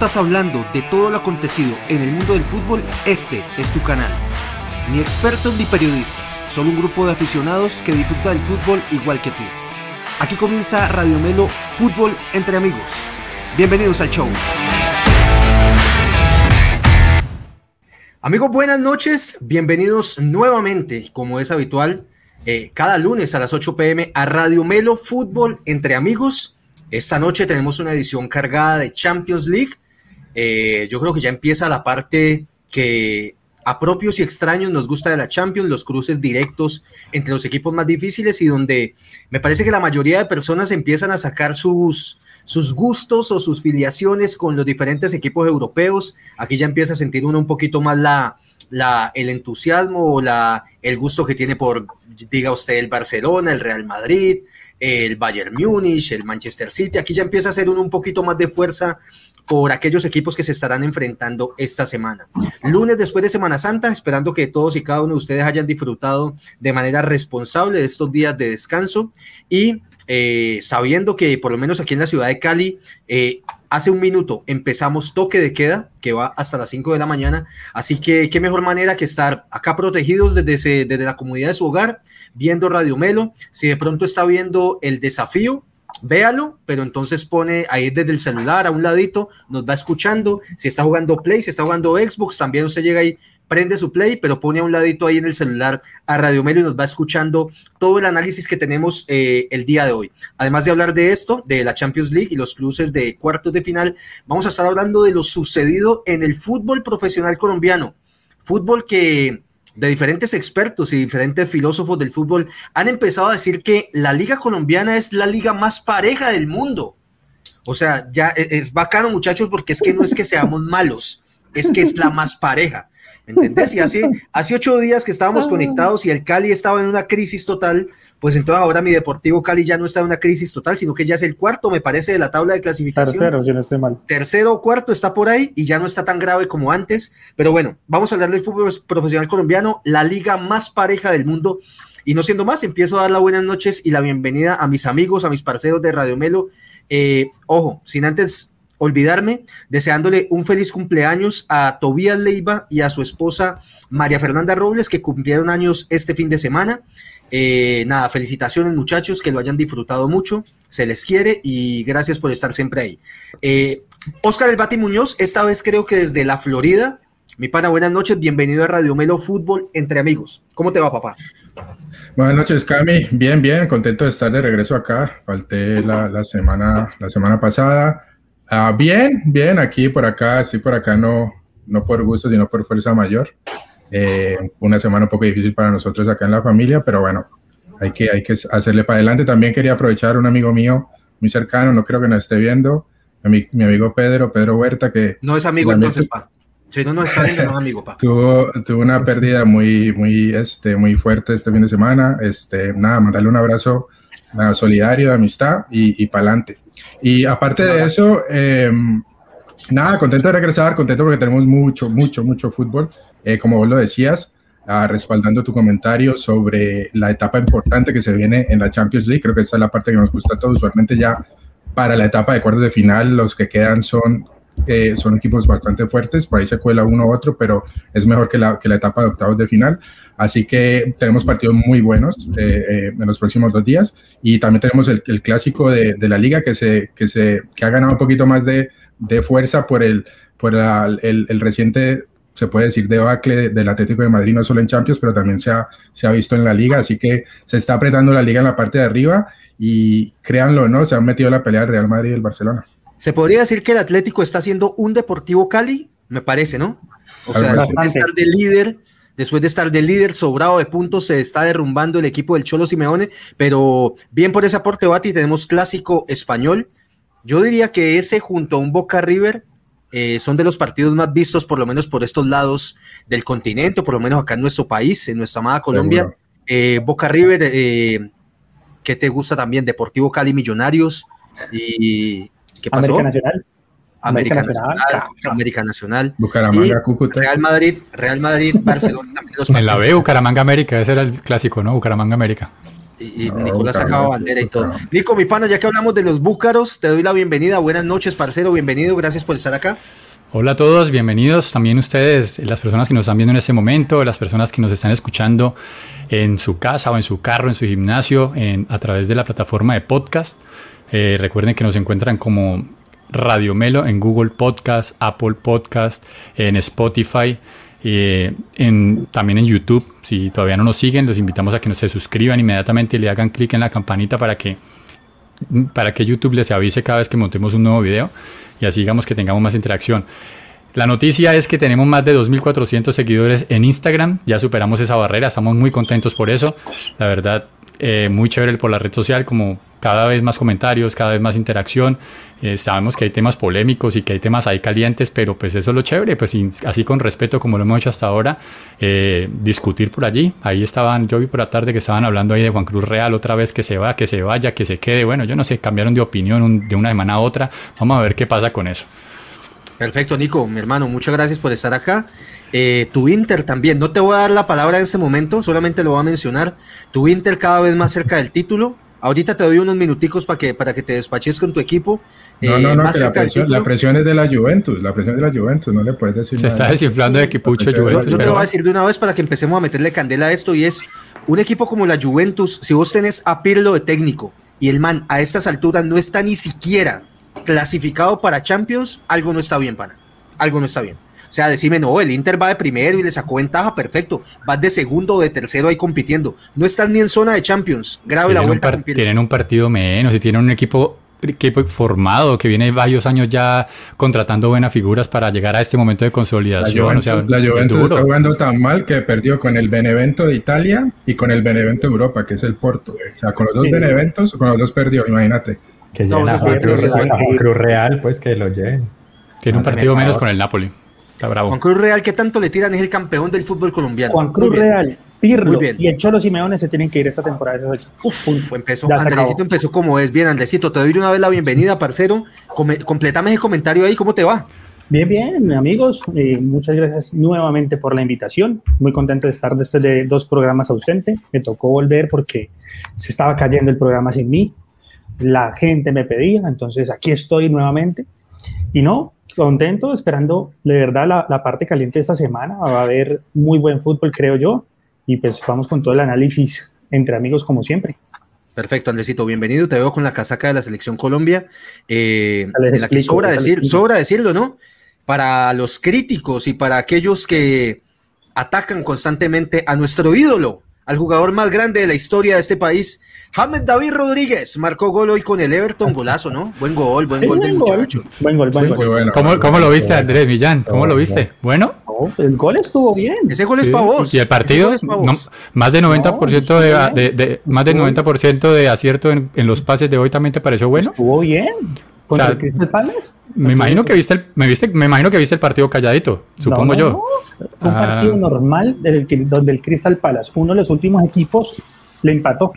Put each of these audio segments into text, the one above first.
disfrutas hablando de todo lo acontecido en el mundo del fútbol, este es tu canal. Ni expertos ni periodistas, solo un grupo de aficionados que disfruta del fútbol igual que tú. Aquí comienza Radio Melo Fútbol entre amigos. Bienvenidos al show. Amigos, buenas noches. Bienvenidos nuevamente, como es habitual, eh, cada lunes a las 8 pm a Radio Melo Fútbol entre amigos. Esta noche tenemos una edición cargada de Champions League. Eh, yo creo que ya empieza la parte que a propios y extraños nos gusta de la Champions, los cruces directos entre los equipos más difíciles y donde me parece que la mayoría de personas empiezan a sacar sus, sus gustos o sus filiaciones con los diferentes equipos europeos. Aquí ya empieza a sentir uno un poquito más la, la, el entusiasmo o la, el gusto que tiene por, diga usted, el Barcelona, el Real Madrid, el Bayern Múnich, el Manchester City. Aquí ya empieza a ser uno un poquito más de fuerza por aquellos equipos que se estarán enfrentando esta semana. Lunes después de Semana Santa, esperando que todos y cada uno de ustedes hayan disfrutado de manera responsable de estos días de descanso y eh, sabiendo que por lo menos aquí en la ciudad de Cali, eh, hace un minuto empezamos toque de queda, que va hasta las 5 de la mañana, así que qué mejor manera que estar acá protegidos desde, desde la comunidad de su hogar, viendo Radio Melo, si de pronto está viendo el desafío, véalo, pero entonces pone ahí desde el celular a un ladito, nos va escuchando, si está jugando Play, si está jugando Xbox, también usted llega ahí, prende su Play, pero pone a un ladito ahí en el celular a Radio Melo y nos va escuchando todo el análisis que tenemos eh, el día de hoy. Además de hablar de esto, de la Champions League y los cruces de cuartos de final, vamos a estar hablando de lo sucedido en el fútbol profesional colombiano. Fútbol que de diferentes expertos y diferentes filósofos del fútbol han empezado a decir que la liga colombiana es la liga más pareja del mundo. O sea, ya e, es bacano muchachos porque es que no es que seamos malos, es que es la más pareja. ¿Entendés? Y hace, hace ocho días que estábamos conectados y el Cali estaba en una crisis total, pues entonces ahora mi Deportivo Cali ya no está en una crisis total, sino que ya es el cuarto, me parece, de la tabla de clasificación. Tercero, si no estoy mal. Tercero o cuarto está por ahí y ya no está tan grave como antes. Pero bueno, vamos a hablar del fútbol profesional colombiano, la liga más pareja del mundo. Y no siendo más, empiezo a dar las buenas noches y la bienvenida a mis amigos, a mis parceros de Radio Melo. Eh, ojo, sin antes olvidarme, deseándole un feliz cumpleaños a Tobías Leiva y a su esposa María Fernanda Robles, que cumplieron años este fin de semana. Eh, nada, felicitaciones muchachos, que lo hayan disfrutado mucho, se les quiere y gracias por estar siempre ahí. Eh, Oscar El Bati Muñoz, esta vez creo que desde la Florida. Mi pana, buenas noches, bienvenido a Radio Melo Fútbol entre amigos. ¿Cómo te va, papá? Buenas noches, Cami. Bien, bien, contento de estar de regreso acá. Falté la, la semana, la semana pasada. Ah, bien, bien, aquí por acá, sí, por acá no, no por gusto, sino por fuerza mayor. Eh, una semana un poco difícil para nosotros acá en la familia, pero bueno, hay que, hay que hacerle para adelante. También quería aprovechar un amigo mío muy cercano, no creo que nos esté viendo, mi, mi amigo Pedro, Pedro Huerta, que... No es amigo entonces, pa. Si no, no está viendo, no es amigo, pa. Tuvo, tuvo una pérdida muy, muy, este, muy fuerte este fin de semana. Este, nada, mandarle un abrazo solidario, de amistad y, y para adelante. Y aparte de eso, em, nada, contento de regresar, contento porque tenemos mucho, mucho, mucho fútbol. Eh, como vos lo decías, ah, respaldando tu comentario sobre la etapa importante que se viene en la Champions League. Creo que esta es la parte que nos gusta a todos. Usualmente ya para la etapa de cuartos de final, los que quedan son eh, son equipos bastante fuertes, por ahí se cuela uno u otro, pero es mejor que la, que la etapa de octavos de final. Así que tenemos partidos muy buenos eh, eh, en los próximos dos días y también tenemos el, el clásico de, de, la liga que, se, que, se, que ha ganado un poquito más de, de fuerza por el, por el, el, reciente se puede decir debacle del Atlético de Madrid, no solo en Champions, pero también se ha, se ha visto en la liga, así que se está apretando la liga en la parte de arriba y créanlo, ¿no? Se han metido la pelea del Real Madrid y el Barcelona. Se podría decir que el Atlético está haciendo un Deportivo Cali, me parece, ¿no? O sea, después de estar de líder, después de estar de líder sobrado de puntos, se está derrumbando el equipo del Cholo Simeone, pero bien por ese aporte, Bati, tenemos clásico español. Yo diría que ese junto a un Boca River eh, son de los partidos más vistos, por lo menos por estos lados del continente, por lo menos acá en nuestro país, en nuestra amada Colombia. Eh, Boca River, eh, ¿qué te gusta también? Deportivo Cali Millonarios y ¿Qué pasó? América Nacional. América, Nacional, América Nacional. Bucaramanga, Cúcuta. Real Madrid, Real Madrid, Barcelona. en la B, Bucaramanga América, ese era el clásico, ¿no? Bucaramanga América. Y, Nicolás sacaba bandera y todo. Nico, mi pana, ya que hablamos de los búcaros, te doy la bienvenida. Buenas noches, parcero, bienvenido, gracias por estar acá. Hola a todos, bienvenidos también ustedes, las personas que nos están viendo en este momento, las personas que nos están escuchando en su casa o en su carro, en su gimnasio, en, a través de la plataforma de podcast. Eh, recuerden que nos encuentran como Radio Melo en Google Podcast, Apple Podcast, en Spotify. Eh, también en YouTube. Si todavía no nos siguen, los invitamos a que nos se suscriban inmediatamente y le hagan clic en la campanita para que, para que YouTube les avise cada vez que montemos un nuevo video y así digamos que tengamos más interacción. La noticia es que tenemos más de 2.400 seguidores en Instagram, ya superamos esa barrera, estamos muy contentos por eso. La verdad, eh, muy chévere por la red social, como cada vez más comentarios, cada vez más interacción. Eh, sabemos que hay temas polémicos y que hay temas ahí calientes, pero pues eso es lo chévere, pues así con respeto como lo hemos hecho hasta ahora, eh, discutir por allí. Ahí estaban, yo vi por la tarde que estaban hablando ahí de Juan Cruz Real otra vez que se va, que se vaya, que se quede. Bueno, yo no sé, cambiaron de opinión de una semana a otra. Vamos a ver qué pasa con eso. Perfecto, Nico, mi hermano, muchas gracias por estar acá. Eh, tu Inter también, no te voy a dar la palabra en este momento, solamente lo voy a mencionar. Tu Inter cada vez más cerca del título. Ahorita te doy unos minuticos para que, para que te despaches con tu equipo. No, no, eh, no, la presión, la presión, es de la Juventus, la presión es de la Juventus, no le puedes decir Se está desinflando de equipucho Juventus. Yo, te voy a decir de una vez para que empecemos a meterle candela a esto y es un equipo como la Juventus, si vos tenés a Pirlo de técnico y el man a estas alturas no está ni siquiera clasificado para Champions, algo no está bien, pana. Algo no está bien. O sea, decime, no, el Inter va de primero y le sacó ventaja, perfecto. Vas de segundo o de tercero ahí compitiendo. No estás ni en zona de Champions. Grave la vuelta. tienen un partido menos y tienen un equipo equipo formado que viene varios años ya contratando buenas figuras para llegar a este momento de consolidación. La Juventus, está jugando tan mal que perdió con el Benevento de Italia y con el Benevento de Europa, que es el Porto. O sea, con los dos Beneventos, con los dos perdió, imagínate. Que no, a Juan Cruz, Real, pues que lo lleven. Tiene un partido menos con el Napoli. Está bravo. Juan Cruz Real, ¿qué tanto le tiran? Es el campeón del fútbol colombiano. Juan Cruz Real, Pirlo y el Cholo Simeone se tienen que ir esta temporada. Uf, empezó, Andresito empezó como es. Bien, Andresito, te doy una vez la bienvenida, parcero. completame ese comentario ahí, ¿cómo te va? Bien, bien, amigos. Eh, muchas gracias nuevamente por la invitación. Muy contento de estar después de dos programas ausente. Me tocó volver porque se estaba cayendo el programa sin mí la gente me pedía, entonces aquí estoy nuevamente. Y no, contento, esperando de verdad la, parte caliente de esta semana. Va a haber muy buen fútbol, creo yo. Y pues vamos con todo el análisis entre amigos como siempre. Perfecto, Andresito, bienvenido. Te veo con la casaca de la Selección Colombia. Eh, en la que sobra, decir, sobra decirlo, ¿no? Para los críticos y para aquellos que atacan constantemente a nuestro ídolo, al jugador más grande de la historia de este país, James David Rodríguez, marcó gol hoy con el Everton, golazo, ¿no? Buen gol, buen gol del muchacho. Buen gol, buen gol. ¿Cómo, lo viste, Andrés Millán? ¿Cómo lo viste? ¿Bueno? el gol estuvo bien. Ese gol es para vos. ¿Y el partido? más de 90%, de, más del 90 de acierto en, en, los pases de hoy también te pareció bueno. Estuvo bien. ¿Contra el Crystal Palace? Me imagino, que viste el, me, viste, me imagino que viste el partido calladito, supongo yo. un partido ah. normal donde el Crystal Palace, uno de los últimos equipos, le empató.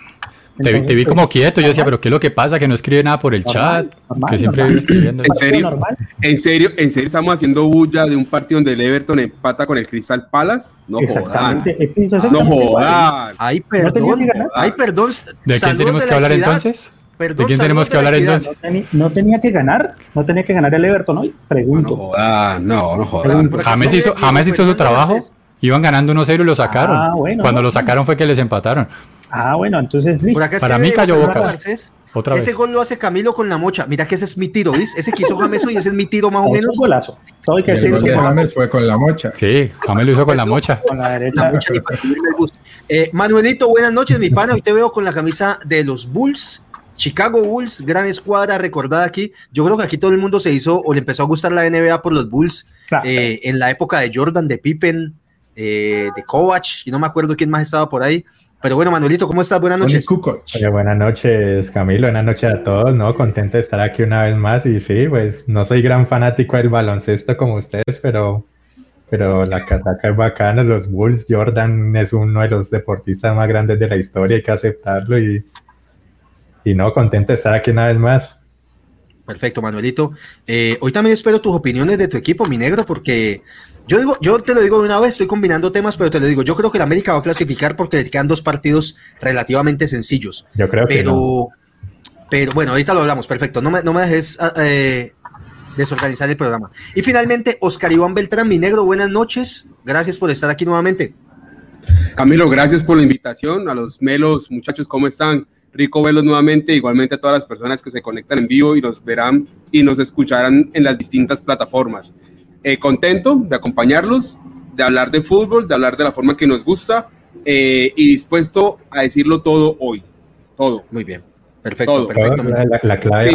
te, vi como pues, quieto, yo decía, pero ¿qué es lo que pasa? Que no escribe nada por el chat, que siempre escribiendo. ¿En serio, ¿En serio, ¿En serio estamos haciendo bulla de un partido donde el Everton empata con el Crystal Palace? No Exactamente. Jodan. No jodan. Ay, perdón. Ay, perdón. ¿De qué tenemos que hablar entonces? ¿De quién tenemos que hablar entonces? No, tenía que ganar, no tenía que ganar el Everton hoy, pregunto. No, no, no jodas. James hizo, James hizo su trabajo, iban ganando 1-0 y lo sacaron. Ah, Cuando lo sacaron fue que les empataron. Ah, bueno, entonces listo. Para mí cayó boca. Otra ese gol lo hace Camilo con la mocha. Mira que ese es mi tiro, ¿ves? Ese quiso James y ese es mi tiro más o menos. Es un golazo. que James fue con la mocha. Sí, James lo hizo con la mocha. Con la derecha. eh, Manuelito, buenas noches, mi pana. Hoy te veo con la camisa de los Bulls. Chicago Bulls, gran escuadra recordada aquí. Yo creo que aquí todo el mundo se hizo o le empezó a gustar la NBA por los Bulls eh, en la época de Jordan, de Pippen, eh, de Kovac, y no me acuerdo quién más estaba por ahí. Pero bueno, Manuelito, ¿cómo estás? Buenas noches. buenas noches, Camilo. Buenas noches a todos, ¿no? Contento de estar aquí una vez más. Y sí, pues no soy gran fanático del baloncesto como ustedes, pero, pero la casaca es bacana. Los Bulls, Jordan es uno de los deportistas más grandes de la historia, hay que aceptarlo. Y, y no, contento de estar aquí una vez más. Perfecto, Manuelito. Eh, hoy también espero tus opiniones de tu equipo, mi negro, porque yo digo, yo te lo digo de una vez, estoy combinando temas, pero te lo digo, yo creo que el América va a clasificar porque le quedan dos partidos relativamente sencillos. Yo creo pero, que no. Pero bueno, ahorita lo hablamos, perfecto. No me, no me dejes ah, eh, desorganizar el programa. Y finalmente, Oscar Iván Beltrán, mi negro, buenas noches. Gracias por estar aquí nuevamente. Camilo, gracias por la invitación. A los melos, muchachos, ¿cómo están? Rico verlos nuevamente, igualmente a todas las personas que se conectan en vivo y nos verán y nos escucharán en las distintas plataformas. Eh, contento de acompañarlos, de hablar de fútbol, de hablar de la forma que nos gusta eh, y dispuesto a decirlo todo hoy. Todo. Muy bien. Perfecto, perfecto. La, clave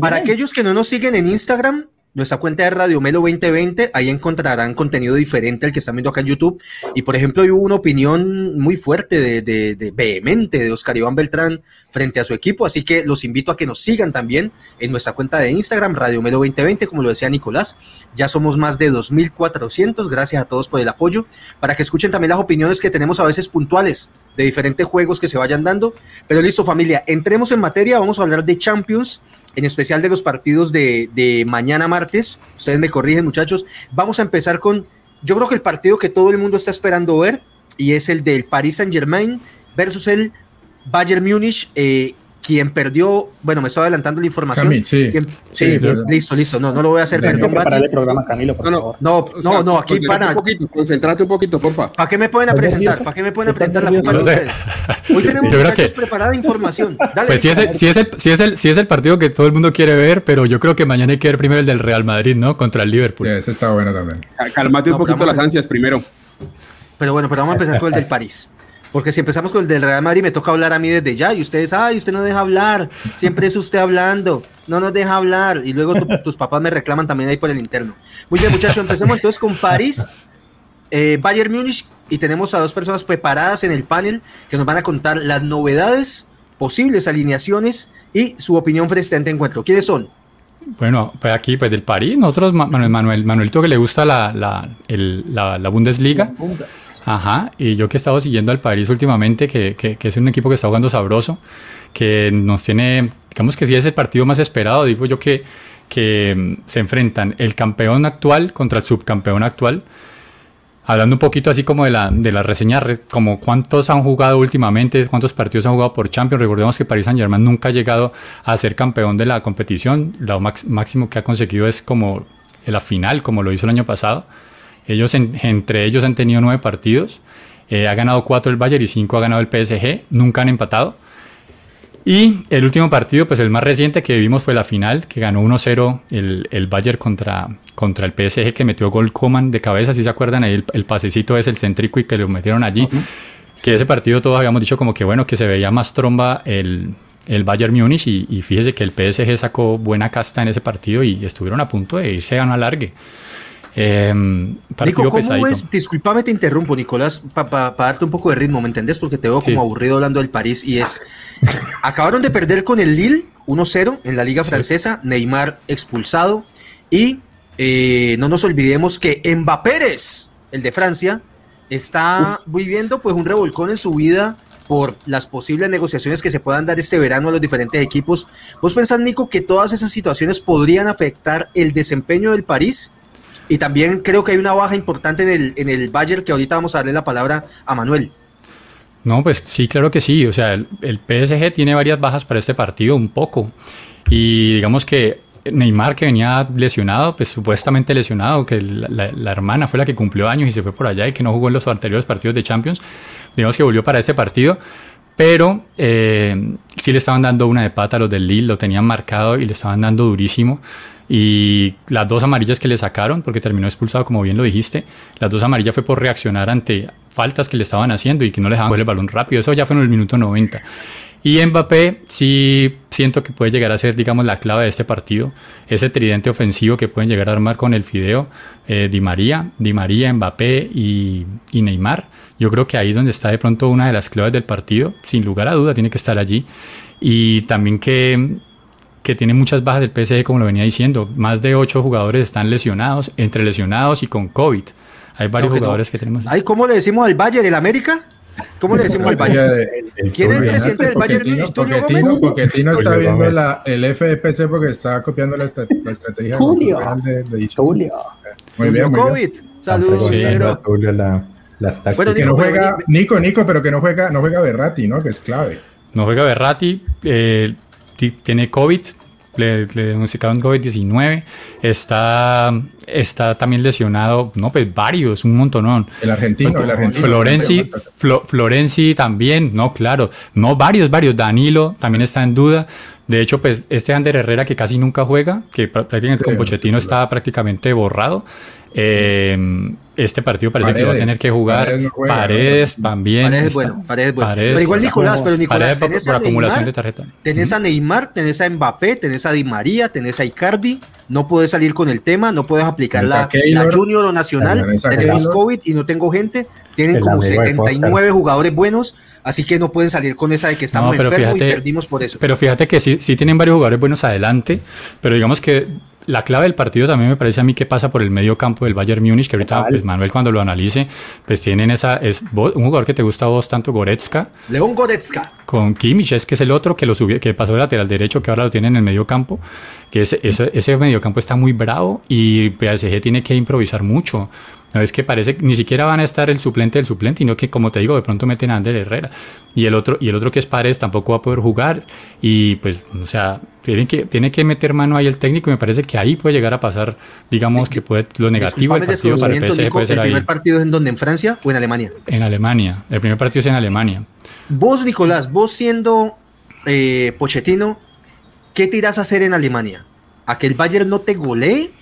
para aquellos que no nos siguen en Instagram, nuestra cuenta de Radio Melo 2020, ahí encontrarán contenido diferente al que están viendo acá en YouTube. Y por ejemplo, hubo una opinión muy fuerte, de, de, de, vehemente de Oscar Iván Beltrán frente a su equipo. Así que los invito a que nos sigan también en nuestra cuenta de Instagram, Radio Melo 2020, como lo decía Nicolás. Ya somos más de 2.400. Gracias a todos por el apoyo. Para que escuchen también las opiniones que tenemos a veces puntuales de diferentes juegos que se vayan dando. Pero listo, familia, entremos en materia. Vamos a hablar de Champions en especial de los partidos de, de, mañana martes. Ustedes me corrigen, muchachos. Vamos a empezar con, yo creo que el partido que todo el mundo está esperando ver, y es el del Paris Saint Germain versus el Bayern Múnich. Eh, quien perdió, bueno, me estoy adelantando la información. sí, sí, listo, listo. No, no lo voy a hacer. Perdón, para el programa, Camilo, por no, no, no, no, aquí para. Un poquito, concentrate un poquito, porfa. ¿Para qué me pueden presentar? ¿Para qué me pueden presentar la culpa de ustedes? Hoy tenemos muchachos preparada información. Dale, pues sí es, el, sí, es el, sí, es el, sí es el partido que todo el mundo quiere ver, pero yo creo que mañana hay que ver primero el del Real Madrid, ¿no? Contra el Liverpool. Sí, ese está bueno también. Cálmate un poquito las ansias primero. Pero bueno, pero vamos a empezar con el del París. Porque si empezamos con el del Real Madrid, me toca hablar a mí desde ya. Y ustedes, ay, usted no deja hablar. Siempre es usted hablando. No nos deja hablar. Y luego tus papás me reclaman también ahí por el interno. Muy bien, muchachos, empecemos entonces con París, eh, Bayern Múnich. Y tenemos a dos personas preparadas en el panel que nos van a contar las novedades, posibles alineaciones y su opinión frente a este encuentro. ¿Quiénes son? Bueno, pues aquí, pues del París, nosotros, Manuel, Manuel, Manuelito que le gusta la, la, la, la Bundesliga. Ajá, y yo que he estado siguiendo al París últimamente, que, que, que, es un equipo que está jugando sabroso, que nos tiene, digamos que sí es el partido más esperado, digo yo que, que mm, se enfrentan el campeón actual contra el subcampeón actual hablando un poquito así como de la, de la reseña, como cuántos han jugado últimamente, cuántos partidos han jugado por Champions. Recordemos que Paris Saint Germain nunca ha llegado a ser campeón de la competición. Lo máximo que ha conseguido es como la final, como lo hizo el año pasado. Ellos entre ellos han tenido nueve partidos. Eh, ha ganado cuatro el Bayern y cinco ha ganado el PSG. Nunca han empatado. Y el último partido, pues el más reciente que vimos fue la final, que ganó 1-0 el, el, Bayern contra, contra el PSG, que metió gol Coman de cabeza, si se acuerdan, ahí el, pasecito es el céntrico y que lo metieron allí. Que ese partido todos habíamos dicho como que bueno, que se veía más tromba el, el Bayern Múnich y, y, fíjese que el PSG sacó buena casta en ese partido y estuvieron a punto de irse a una largue. Eh, Nico, ¿cómo es? Disculpame, te interrumpo, Nicolás, para darte un poco de ritmo, ¿me entendés? Porque te veo como aburrido hablando del París y es. Acabaron de perder con el Lille 1-0 en la Liga Francesa, Neymar expulsado y eh, no nos olvidemos que Mbappé el de Francia, está viviendo pues un revolcón en su vida por las posibles negociaciones que se puedan dar este verano a los diferentes equipos. ¿Vos pensás, Nico, que todas esas situaciones podrían afectar el desempeño del París? Y también creo que hay una baja importante en el, en el Bayern que ahorita vamos a darle la palabra a Manuel. No, pues sí, claro que sí. O sea, el, PSG tiene varias bajas para este partido, un poco. Y digamos que Neymar, que venía lesionado, pues supuestamente lesionado, que la, hermana fue la que cumplió años y se fue por allá y que no jugó en los anteriores partidos de Champions, digamos que volvió para este partido. Pero eh, sí le estaban dando una de pata a los del Lille, lo tenían marcado y le estaban dando durísimo. Y las dos amarillas que le sacaron, porque terminó expulsado, como bien lo dijiste, las dos amarillas fue por reaccionar ante faltas que le estaban haciendo y que no le dejaban el balón rápido. Eso ya fue en el minuto 90. Y Mbappé sí siento que puede llegar a ser, digamos, la clave de este partido. Ese tridente ofensivo que pueden llegar a armar con el Fideo, eh, Di María, Di María, Mbappé y, Neymar. Yo creo que ahí es donde está de pronto una de las claves del partido. Sin lugar a duda, tiene que estar allí. Y también que que tiene muchas bajas del PSG, como lo venía diciendo. Más de ocho jugadores están lesionados, entre lesionados y con COVID. Hay varios jugadores que tenemos. Ay, ¿cómo le decimos al Bayern, el América? ¿Cómo le decimos al Bayern? ¿Quién es el presidente del Bayern Munich? ¿Tulio Gómez? Pochettino está viendo la, el FPC porque está copiando la, la estrategia Julio. de, de, de Julio. Muy bien, muy bien. COVID. Saludos, Sí, la, las tácticas. Bueno, Que no Nico, juega, pero- Nico, Nico, pero que no juega, no juega Berratti, ¿no? Que es clave. No juega Berratti, eh, ti- tiene COVID, le, le diagnosticaron COVID-19, está, está también lesionado, no, pues varios, un montonón. El argentino, el argentino. Florenzi, Flo- Florenzi también, no, claro, no, varios, varios. Danilo también está en duda. De hecho, pues este Ander Herrera que casi nunca juega, que prá- prácticamente Sí, con no, Pochettino sí, está prácticamente borrado. eh, este partido parece que lo va a Paredes, tener que jugar. Paredes no juega, Paredes también. Paredes es está- bueno, Paredes es bueno. Paredes- Pero igual Nicolás, pero Nicolás, Paredes por, tenés por a acumulación de Neymar, tarjeta. tenés a Neymar, tenés a Mbappé, tenés a Di María, tenés a Icardi, no puedes salir con el tema, no puedes aplicar la, Keylor, la Junior o Nacional, tenemos Keylor. COVID y no tengo gente, tienen El como amigo de 79 jugadores buenos, así que no pueden salir con esa de que estamos No, pero enfermos y perdimos por eso. Pero fíjate que sí, sí tienen varios jugadores buenos adelante, pero digamos que la clave del partido también me parece a mí que pasa por el medio campo del Bayern Múnich, que ahorita pues Manuel cuando lo analice, pues tienen esa, es vos- un jugador que te gusta a vos tanto, Goretzka, León Goretzka, con Kimmich, es que es el otro que lo subió, que pasó de lateral derecho, que ahora lo tiene en el medio campo, que ese, ese, ese medio campo está muy bravo y PSG tiene que improvisar mucho. No es que parece ni siquiera van a estar el suplente del suplente, sino que como te digo, de pronto meten a Ander Herrera. Y el otro, y el otro que es Paredes tampoco va a poder jugar. Y pues, o sea, tiene que, tiene que meter mano ahí el técnico y me parece que ahí puede llegar a pasar, digamos, que puede, lo negativo del el partido para el PSG Nico, puede ¿el ser ahí. primer partido es en donde? ¿En Francia o en Alemania? En Alemania. El primer partido es en Alemania. Vos, Nicolás, vos siendo eh, Pochettino, ¿qué tirás a hacer en Alemania? ¿A que el Bayern no te golee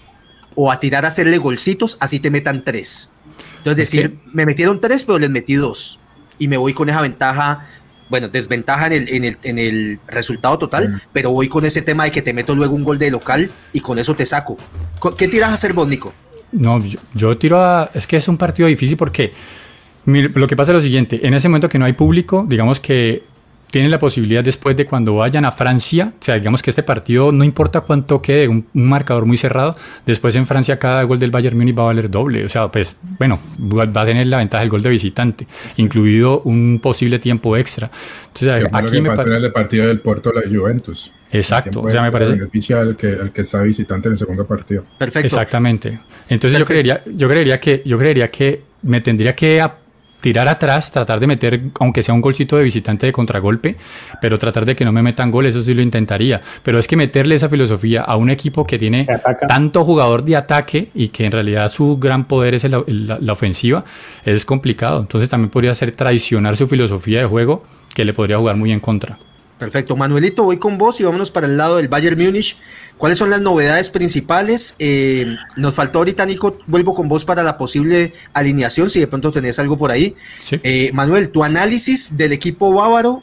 o a tirar a hacerle golcitos así te metan tres? Entonces, Es decir, me metieron tres, pero les metí dos. Y me voy con esa ventaja, bueno, desventaja en el, en el, en el resultado total, pero voy con ese tema de que te meto luego un gol de local y con eso te saco. Co- ¿Qué tiras a hacer vos, Nico? No, yo, yo tiro a. Es que es un partido difícil porque lo que pasa es lo siguiente: en ese momento que no hay público, digamos que tienen la posibilidad después de cuando vayan a Francia, o sea, digamos que este partido no importa cuánto quede, un, un marcador muy cerrado, después en Francia cada gol del Bayern Múnich va a valer doble, o sea, pues bueno, va va a tener la ventaja del gol de visitante, incluido un posible tiempo extra. Entonces, aquí que me pasó parece. en el partido del Porto la Juventus. Exacto, o sea, me parece. beneficia al que, al que está visitante en el segundo partido. Perfecto. Exactamente. Entonces yo creería, yo creería que, yo creería que me tendría que tirar atrás, tratar de meter, aunque sea un golcito de visitante de contragolpe, pero tratar de que no me metan gol, eso sí lo intentaría. Pero es que meterle esa filosofía a un equipo que tiene tanto jugador de ataque y que en realidad su gran poder es el- el- la, la ofensiva, es complicado. Entonces también podría ser traicionar su filosofía de juego que le podría jugar muy en contra. Perfecto. Manuelito, voy con vos y vámonos para el lado del Bayern Múnich. ¿Cuáles son las novedades principales? Eh, nos faltó ahorita, Nico, vuelvo con vos para la posible alineación, si de pronto tenés algo por ahí. Sí. Eh, Manuel, tu análisis del equipo bávaro,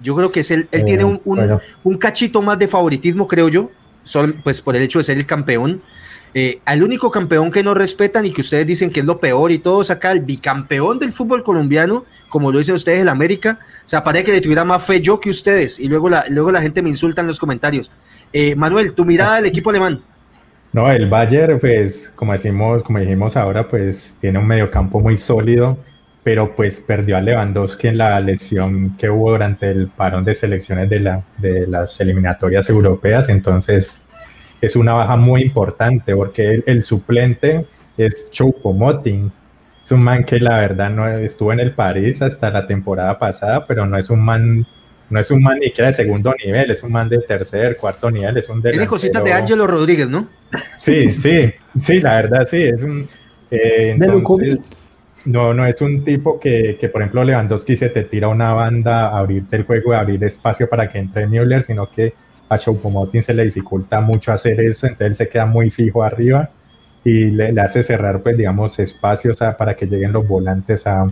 yo creo que es el, él Eh, tiene un, un- bueno. un cachito más de favoritismo, creo yo, sol- pues por el hecho de ser el campeón. Eh, al único campeón que no respetan y que ustedes dicen que es lo peor y todo, saca el bicampeón del fútbol colombiano, como lo dicen ustedes el América. O sea, parece que le tuviera más fe yo que ustedes y luego la, luego la gente me insulta en los comentarios. Eh, Manuel, tu mirada del equipo alemán. No, el Bayern, pues, como decimos, como dijimos ahora, pues tiene un mediocampo muy sólido, pero pues perdió a Lewandowski en la lesión que hubo durante el parón de selecciones de, la, de las eliminatorias europeas. Entonces, es una baja muy importante porque el, el suplente es Choupo-Moting. Es un man que la verdad no estuvo en el París hasta la temporada pasada, pero no es un man, no es un man ni siquiera de segundo nivel, es un man de tercer, cuarto nivel, es un Tiene cositas de delantero- Ángelo Rodríguez, ¿no? Sí, sí, sí, la verdad sí, es un... eh, entonces, no, no es un tipo que, que, por ejemplo, Lewandowski se te tira una banda a abrirte el juego y abrir espacio para que entre Müller, sino que a Choupo-Moting se le dificulta mucho hacer eso, entonces él se queda muy fijo arriba y le, le hace cerrar, pues, digamos, espacios a- para que lleguen los volantes a,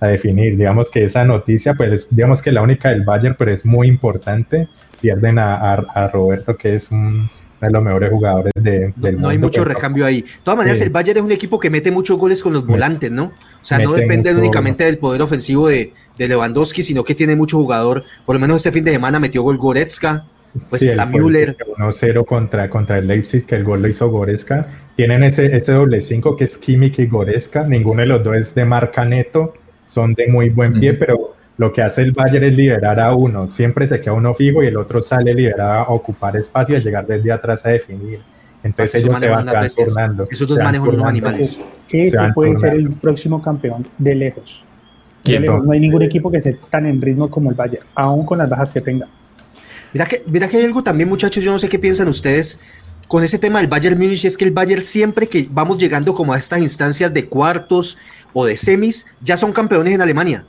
a definir. Digamos que esa noticia, pues, es, digamos que la única del Bayern, pero es muy importante. Pierden a, a- Roberto, que es un, uno de los mejores jugadores de, No, del no hay mundo, mucho pero- recambio ahí. De todas maneras, Sí. el Bayern es un equipo que mete muchos goles con los volantes, ¿no? O sea, no depende mucho- únicamente del poder ofensivo de, de Lewandowski, sino que tiene mucho jugador. Por lo menos este fin de semana metió gol Goretzka, pues Sí, está Müller. 1-0 contra, contra el Leipzig, que el gol lo hizo Goreska. Tienen ese, ese doble 5 que es Kimmich y Goreska. Ninguno de los dos es de marca neto. son de muy buen pie, pero lo que hace el Bayern es liberar a uno, siempre se queda uno fijo y el otro sale liberado a ocupar espacio y a llegar desde atrás a definir. Entonces ellos se van turnando. Esos dos manejan unos animales. Ese puede ser el próximo campeón de lejos. No hay ningún equipo que esté tan en ritmo como el Bayern, aún con las bajas que tenga. Mira que, mira que hay algo también, muchachos, yo no sé qué piensan ustedes con ese tema del Bayern Múnich, es que el Bayern siempre que vamos llegando como a estas instancias de cuartos o de semis, ya son campeones en Alemania.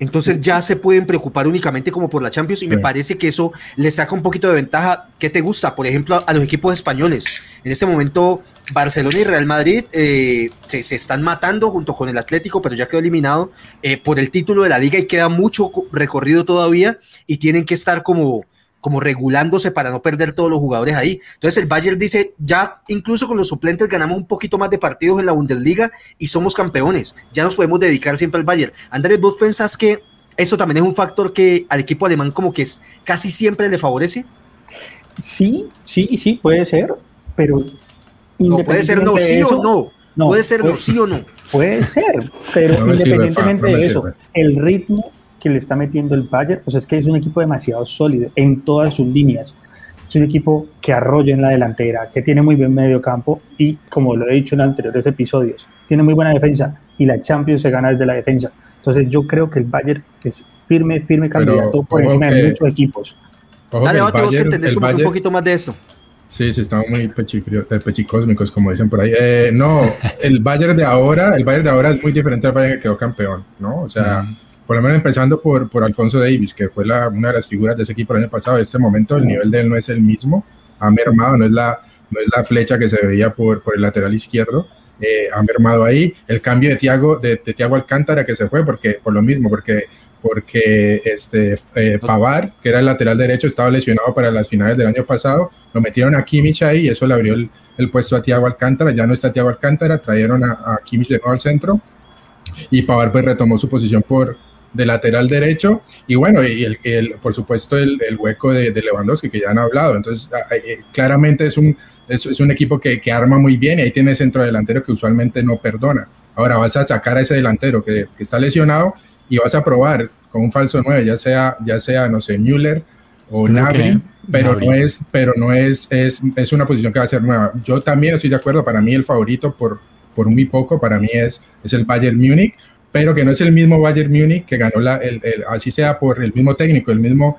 Entonces ya se pueden preocupar únicamente como por la Champions y me parece que eso les saca un poquito de ventaja. ¿Qué te gusta? Por ejemplo, a los equipos españoles. En este momento Barcelona y Real Madrid eh, se, están matando junto con el Atlético, pero ya quedó eliminado eh, por el título de la liga y queda mucho recorrido todavía y tienen que estar como como regulándose para no perder todos los jugadores ahí. Entonces el Bayern dice, ya incluso con los suplentes ganamos un poquito más de partidos en la Bundesliga y somos campeones. Ya nos podemos dedicar siempre al Bayern. Andrés, ¿vos pensás que eso también es un factor que al equipo alemán como que es, casi siempre le favorece? Sí, sí, sí, puede ser, pero... No, puede ser no, sí o no. no. Puede ser no, sí o no. Puede ser, pero independientemente de eso, el ritmo que le está metiendo el Bayern, pues es que es un equipo demasiado sólido en todas sus líneas. Es un equipo que arrolla en la delantera, que tiene muy buen medio campo y, como lo he dicho en anteriores episodios, tiene muy buena defensa y la Champions se gana desde la defensa. Entonces yo creo que el Bayern es firme, firme candidato por encima de muchos equipos. Dale, vos que entendés un poquito más de esto. Sí, sí, estamos muy eh, pechicósmicos, como dicen por ahí. Eh, no, el Bayern de ahora, el Bayern de ahora es muy diferente al Bayern que quedó campeón, ¿no? O sea, por lo menos empezando por, por Alfonso Davis, que fue la, una de las figuras de ese equipo el año pasado. En este momento el nivel de él no es el mismo, ha mermado, no es la, no es la flecha que se veía por, por el lateral izquierdo. Eh, ha mermado ahí el cambio de Tiago de, de Tiago Alcántara que se fue porque por lo mismo porque porque este eh, Pavar que era el lateral derecho estaba lesionado para las finales del año pasado lo metieron a Kimmich ahí y eso le abrió el, el puesto a Tiago Alcántara ya no está Tiago Alcántara trajeron a, a Kimmich de nuevo al centro y Pavar pues retomó su posición por de lateral derecho y bueno, y el, por supuesto el, hueco de, Lewandowski que ya han hablado. Entonces, eh, claramente es un, es, un equipo que, arma muy bien y ahí tiene centro delantero que usualmente no perdona. Ahora vas a sacar a ese delantero que, está lesionado y vas a probar con un falso 9, ya sea, ya sea no sé, Müller o Navi, pero no es, pero no es, es, es una posición que va a ser nueva. Yo también estoy de acuerdo, para mí el favorito por, por muy poco, para mí es, es el Bayern Múnich, pero que no es el mismo Bayern Múnich que ganó la, el, así sea por el mismo técnico, el mismo,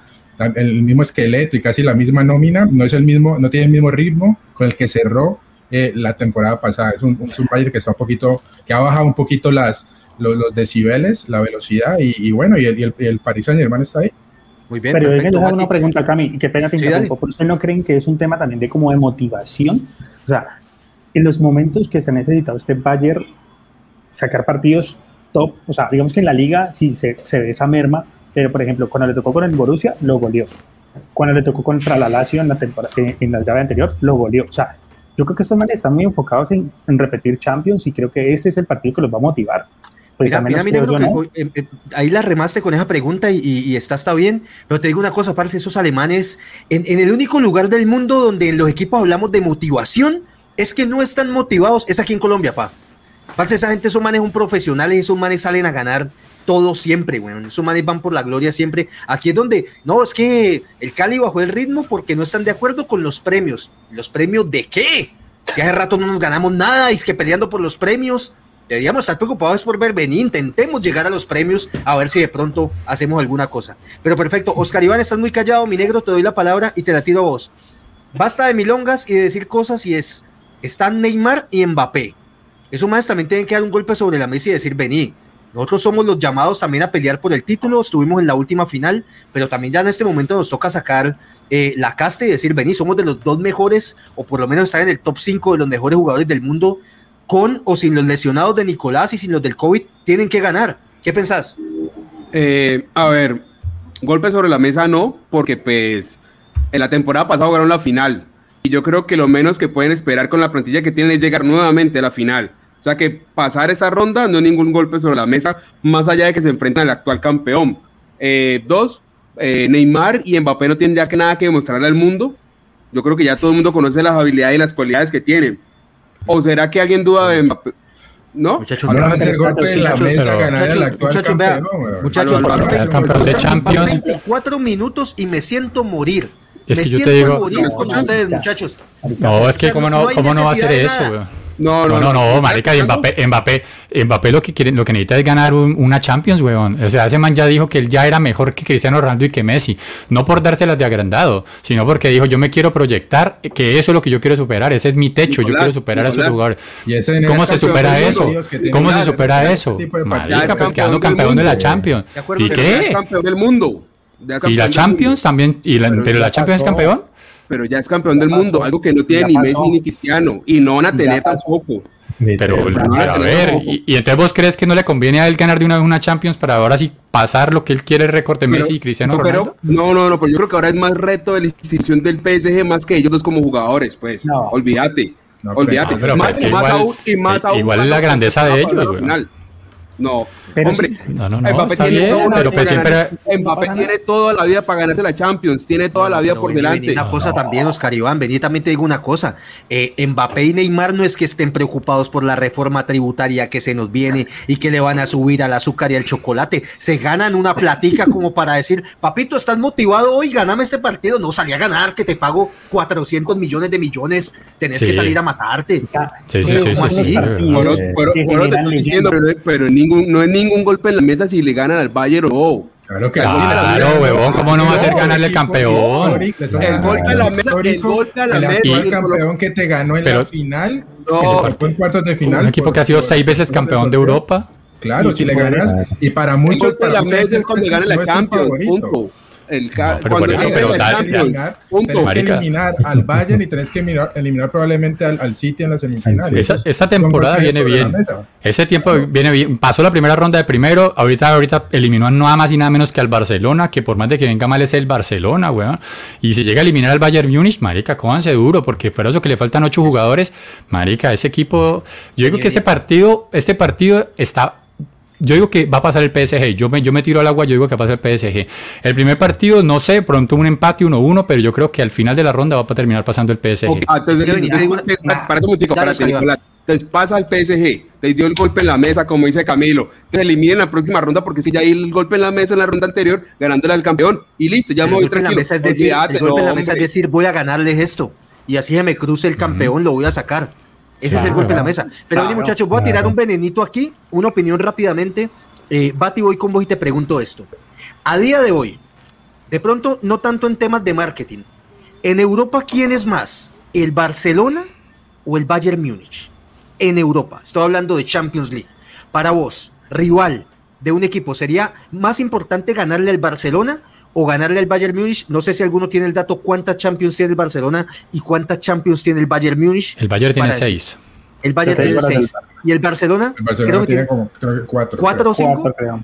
el mismo esqueleto y casi la misma nómina, no es el mismo, no tiene el mismo ritmo con el que cerró eh, la temporada pasada. Es un, un, Bayern que está un poquito, que ha bajado un poquito las, los, decibeles, la velocidad y, bueno, y el, y el, Paris Saint Germain está ahí. Muy bien. Pero déjenme hacer una pregunta, Cami, que pena te ¿Ustedes no creen que es un tema también de como de motivación? O sea, en los momentos que se ha necesitado este Bayern sacar partidos top, o sea, digamos que en la liga sí se, se ve esa merma, pero por ejemplo, cuando le tocó con el Borussia, lo goleó. Cuando le tocó contra la Lazio en la temporada, en la llave anterior, lo goleó. O sea, yo creo que estos manes están muy enfocados en, en, repetir Champions y creo que ese es el partido que los va a motivar. Pues mira, mira, eh, eh, ahí la remaste con esa pregunta y, y, está, está bien, pero te digo una cosa, parece esos alemanes, en, en, el único lugar del mundo donde en los equipos hablamos de motivación, es que no están motivados, es aquí en Colombia, pa. Parce, esa gente, esos manes son profesionales, esos manes salen a ganar todo siempre, bueno, esos manes van por la gloria siempre. Aquí es donde, no, es que el Cali bajó el ritmo porque no están de acuerdo con los premios. ¿Los premios de qué? Si hace rato no nos ganamos nada y es que peleando por los premios, deberíamos estar preocupados por ver, vení, intentemos llegar a los premios a ver si de pronto hacemos alguna cosa. Pero perfecto, Oscar Iván, estás muy callado, mi negro, te doy la palabra y te la tiro a vos. Basta de milongas y de decir cosas y es, están Neymar y Mbappé. Esos más también tienen que dar un golpe sobre la mesa y decir, vení, nosotros somos los llamados también a pelear por el título, estuvimos en la última final, pero también ya en este momento nos toca sacar eh, la casta y decir, vení, somos de los dos mejores, o por lo menos estar en el top 5 de los mejores jugadores del mundo, con o sin los lesionados de Nicolás y sin los del COVID, tienen que ganar. ¿Qué pensás? Eh, a ver, golpe sobre la mesa no, porque pues en la temporada pasada ganaron la final, y yo creo que lo menos que pueden esperar con la plantilla que tienen es llegar nuevamente a la final. O sea que pasar esa ronda no es ningún golpe sobre la mesa, más allá de que se enfrentan al actual campeón. Eh, dos, eh, Neymar y Mbappé no tienen ya que nada que demostrarle al mundo. Yo creo que ya todo el mundo conoce las habilidades y las cualidades que tienen. ¿O será que alguien duda de Mbappé? ¿No? Muchachos, vean, hace golpe de la muchachos, mesa pero- ganar el actual muchachos, campeón. weón. muchachos, campeón de. Champions. 24 minutos y me siento morir. Es me que yo te digo- morir con No, ustedes, marica. muchachos. No, es que O sea, cómo no no, cómo no va a de eso, weón. No, No, no, no, marica, y Mbappé, Mbappé, Mbappé lo que quiere, lo que necesita es ganar un- una Champions, weón. O sea, ese man ya dijo que él ya era mejor que Cristiano Ronaldo y que Messi. No por dárselas de agrandado, sino porque dijo, yo me quiero proyectar, que eso es lo que yo quiero superar, ese es mi techo, yo quiero superar a esos jugadores. Y ¿Cómo se supera eso? ¿Cómo se supera eso? Marica, pues es quedando campeón de la. Champions. ¿Y qué? campeón del mundo. ¿Y la Champions también? ¿Y la, Pero la Champions es campeón? Pero ya es campeón del mundo, algo que no tiene ni pasó. Messi ni Cristiano. Y no van a tener tampoco. Pero, a ver, y, y entonces vos crees que no le conviene a él ganar de una vez una Champions para ahora sí pasar lo que él quiere el récord de Pero- Messi y Cristiano no, Ronaldo? pero, no, no, no, pero yo creo que ahora es más reto de la institución del PSG más que ellos dos como jugadores, pues. No. Olvídate. No, pero- olvídate. no, pero más, es que más igual- aún, y más i- aún igual es la grandeza de ellos, No, Pero hombre. sí. No, no, no, Mbappé tiene bien, toda la pero vida pues siempre... Mbappé tiene toda la vida para ganarse la Champions, tiene toda la vida por vení, delante. vení una cosa también, Oscar Iván, vení, también te digo una cosa. Eh, Mbappé y Neymar no es que estén preocupados por la reforma tributaria que se nos viene y que le van a subir al azúcar y al chocolate. Se ganan una platica como para decir, papito, ¿estás motivado hoy? Ganame este partido. No, salí a ganar, que te pago 400 millones de millones. Tenés que salir a matarte. Sí, sí, Pero sí, pero, pero ningún, no es ningún golpe en la mesa si le ganan al Bayern o no. Claro que Claro, sí. huevón, ¿cómo no va a ser ganarle al campeón? El golpe a la mesa, el golpe a la el mesa, y- campeón que te ganó en Pero- la final, No. que te en cuartos de final. Un equipo que ha sido seis veces campeón de Europa. Claro, si le ganas, y para El muchos, golpe a para la mesa gente es cuando no gana la el Champions, punto. El No, pero cuando eso, pero Champions, punto. tenés que eliminar al Bayern y tenés que eliminar, eliminar probablemente al, al City en las semifinales. Esa, temporada viene bien. Ese tiempo viene bien. Pasó la primera ronda de primero. Ahorita, ahorita eliminó a nada más y nada menos que al Barcelona, que por más de que venga mal es el Barcelona, weón. Y si llega a eliminar al Bayern Múnich, marica, cójanse duro, porque fuera eso que le faltan ocho jugadores, marica, ese equipo. Yo digo que ese partido, este partido está. Yo digo que va a pasar el PSG. Yo me, yo me tiro al agua, yo digo que va a pasar el PSG. El primer partido, no sé, pronto un empate 1-1, pero yo creo que al final de la ronda va a terminar pasando el PSG. Ah, entonces, pasa al PSG, te dio el golpe en la mesa, como dice Camilo. Te elimina en la próxima ronda porque si ya hay el golpe en la mesa en la ronda anterior, ganándole al campeón. Y listo, ya El me voy golpe en la mesa es decir, Olvídate, el golpe en la mesa es decir, voy a ganarles esto. Y así se me cruce el campeón, lo voy a sacar. Ese es el Claro. golpe en la mesa. Pero Claro, muchachos, voy a tirar un venenito aquí, una opinión rápidamente. Eh, Bati, voy con vos y te pregunto esto. A día de hoy, de pronto, no tanto en temas de marketing. En Europa, ¿quién es más? ¿El Barcelona o el Bayern Múnich? En Europa, estoy hablando de Champions League. Para vos, rival de un equipo, ¿sería más importante ganarle al Barcelona o ganarle al Bayern Múnich? No sé si alguno tiene el dato cuántas Champions tiene el Barcelona y cuántas Champions tiene el Bayern Múnich. El Bayern tiene seis. El Bayern tiene seis. ¿Y el Barcelona? El Barcelona creo que tiene tiene como creo que cuatro. cuatro o cinco. Cuatro, creo.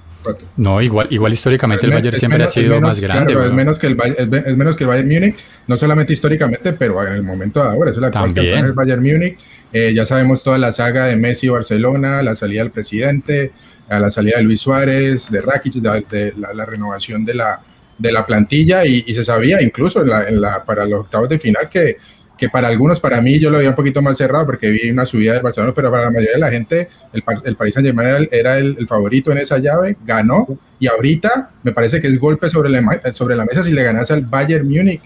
No, igual, igual históricamente el Es Bayern siempre es ha sido menos- más grande. claro, es menos que el es es menos que el Bayern Múnich, no solamente históricamente, pero en el momento de ahora. Es el actual También. del Bayern Múnich. Eh, ya sabemos toda la saga de Messi Barcelona, la salida del presidente, a la salida de Luis Suárez, de Rakic, de, de la, la renovación de la, de la plantilla y, y se sabía incluso en la, en la- para los octavos de final que, que para algunos, para mí, yo lo veía un poquito más cerrado porque vi una subida del Barcelona, pero para la mayoría de la gente, el, el Paris Saint Germain era, el, era el- el favorito en esa llave, ganó y ahorita me parece que es golpe sobre la, sobre la mesa si le ganas al Bayern Múnich,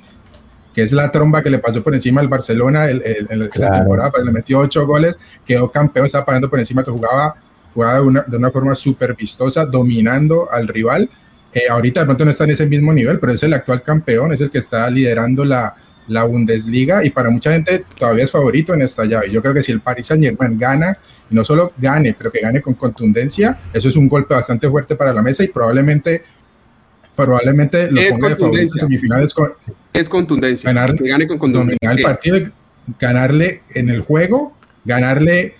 que es la tromba que le pasó por encima al Barcelona el- el- en la Claro. temporada, pues le metió ocho goles, quedó campeón, estaba pagando por encima, jugaba, jugaba de, una, de una forma súper vistosa, dominando al rival. Eh, ahorita de pronto no está en ese mismo nivel, pero es el actual campeón, es el que está liderando la, la Bundesliga y para mucha gente todavía es favorito en esta llave. Yo creo que si el Paris Saint Germain gana, y no solo gane, pero que gane con contundencia, eso es un golpe bastante fuerte para la mesa y probablemente probablemente lo Es ponga de favorito en semifinales con Es contundencia. Ganar- que gane con dominar contundencia. el partido, y ganarle en el juego, ganarle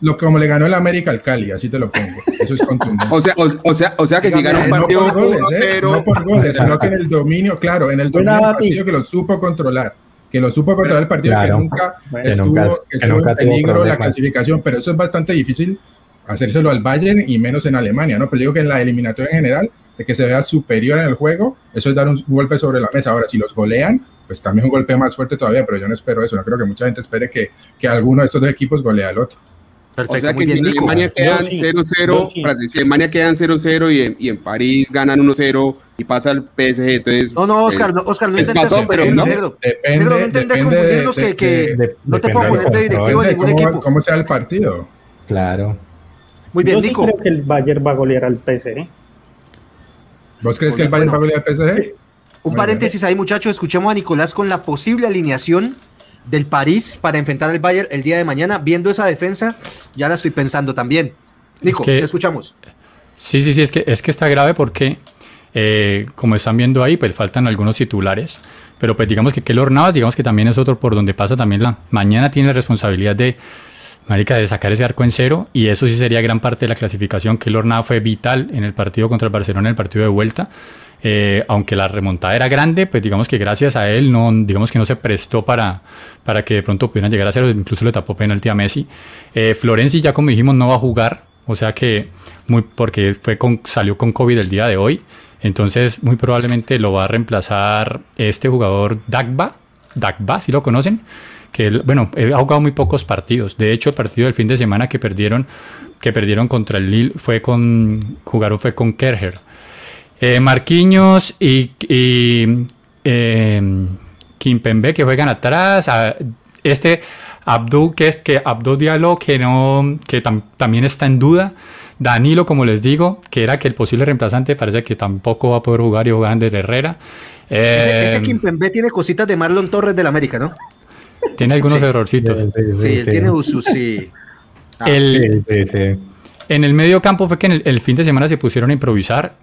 lo que como le ganó el América al Cali, así te lo pongo. Eso es contundencia. O sea, o, o sea, o sea que si gana un no partido por goles, ¿eh? 1-0, no por goles, sino que en el dominio, claro, en el dominio del partido que lo supo controlar, que lo supo controlar el partido Claro. que nunca Bueno, estuvo, nunca- que que estuvo nunca en peligro la clasificación, pero eso es bastante difícil hacérselo al Bayern y menos en Alemania, ¿no? Pero digo que en la eliminatoria en general, de que se vea superior en el juego, eso es dar un golpe sobre la mesa. Ahora, si los golean, pues también un golpe más fuerte todavía, pero yo no espero eso, no creo que mucha gente espere que, que alguno de estos dos equipos golea al otro. Perfecto, o sea que si en Alemania quedan 0-0, si en Alemania quedan 0-0 y, en, y en París ganan 1-0 y pasa el PSG, entonces... No, no, Oscar, no, Oscar, no intentes pero no, negro. Depende, negro, no intentes confundirnos que, que de, no te puedo poner de directivo de ningún equipo. ¿Cómo sea el partido? Claro. Muy bien, Yo Nico. Sí creo que el Bayern va a golear al PSG. ¿Vos crees que el Bayern va a golear al PSG? Un paréntesis ahí, muchachos. Escuchemos a Nicolás con la posible alineación del París para enfrentar al Bayern el día de mañana. Viendo esa defensa, ya la estoy pensando también. Nico, ¿qué escuchamos? Sí, sí, sí, es que, es que está grave porque, eh, como están viendo ahí, pues faltan algunos titulares. Pero pues digamos que Keylor Navas, digamos que también es otro por donde pasa también la... Mañana tiene la responsabilidad de, marica, de sacar ese arco en cero y eso sí sería gran parte de la clasificación. Keylor Navas fue vital en el partido contra el Barcelona, en el partido de vuelta. Eh, aunque la remontada era grande, pues digamos que gracias a él no, digamos que no se prestó para, para que de pronto pudieran llegar a cero, incluso le tapó penalti a Messi. Eh, Florenzi ya como dijimos no va a jugar, o sea que muy porque fue con, salió con COVID el día de hoy, entonces muy probablemente lo va a reemplazar este jugador Dagba, Dagba, si lo conocen, que bueno, ha jugado muy pocos partidos. De hecho, el partido del fin de semana que perdieron, que perdieron contra el Lille fue con jugaron fue con Kerher. Eh, Marquinhos y, y eh, Kimpembe que juegan atrás. este Abdul, que es que Abdul Diallo, que no, que también está en duda. Danilo, como les digo, que era que el posible reemplazante parece que tampoco va a poder jugar y jugar de Herrera. ese, eh, Kimpembe tiene cositas de Marlon Torres del América, ¿no? Tiene algunos errorcitos. Sí, él tiene usos, sí. Ah. en el medio campo fue que en el, fin de semana se pusieron a improvisar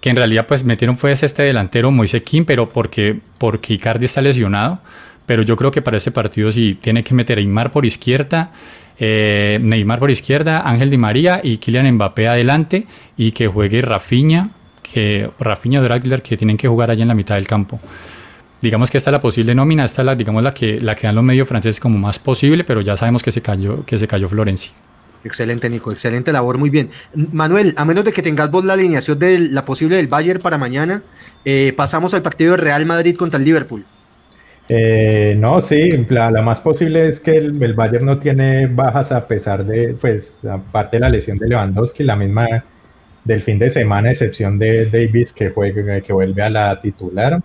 que en realidad pues metieron fue este delantero Moise Kim, pero porque, porque Icardi está lesionado. Pero yo creo que para este partido sí tiene que meter a Neymar por izquierda, eh, Neymar por izquierda, Ángel Di María y Kylian Mbappé adelante y que juegue Rafinha, que Rafinha Dragler que tienen que jugar allá en la mitad del campo. Digamos que esta es la posible nómina, esta es la, digamos, la que, la que dan los medios franceses como más posible, pero ya sabemos que se cayó, que se cayó Florenzi. Excelente, Nico. Excelente labor, muy bien. Manuel, a menos de que tengas vos la alineación de la posible del Bayern para mañana, eh, pasamos al partido de Real Madrid contra el Liverpool. Eh, no, sí, la, más posible es que el, Bayern no tiene bajas a pesar de, pues, aparte de la lesión de Lewandowski, la misma del fin de semana, excepción de Davis que, juega, que vuelve a la titular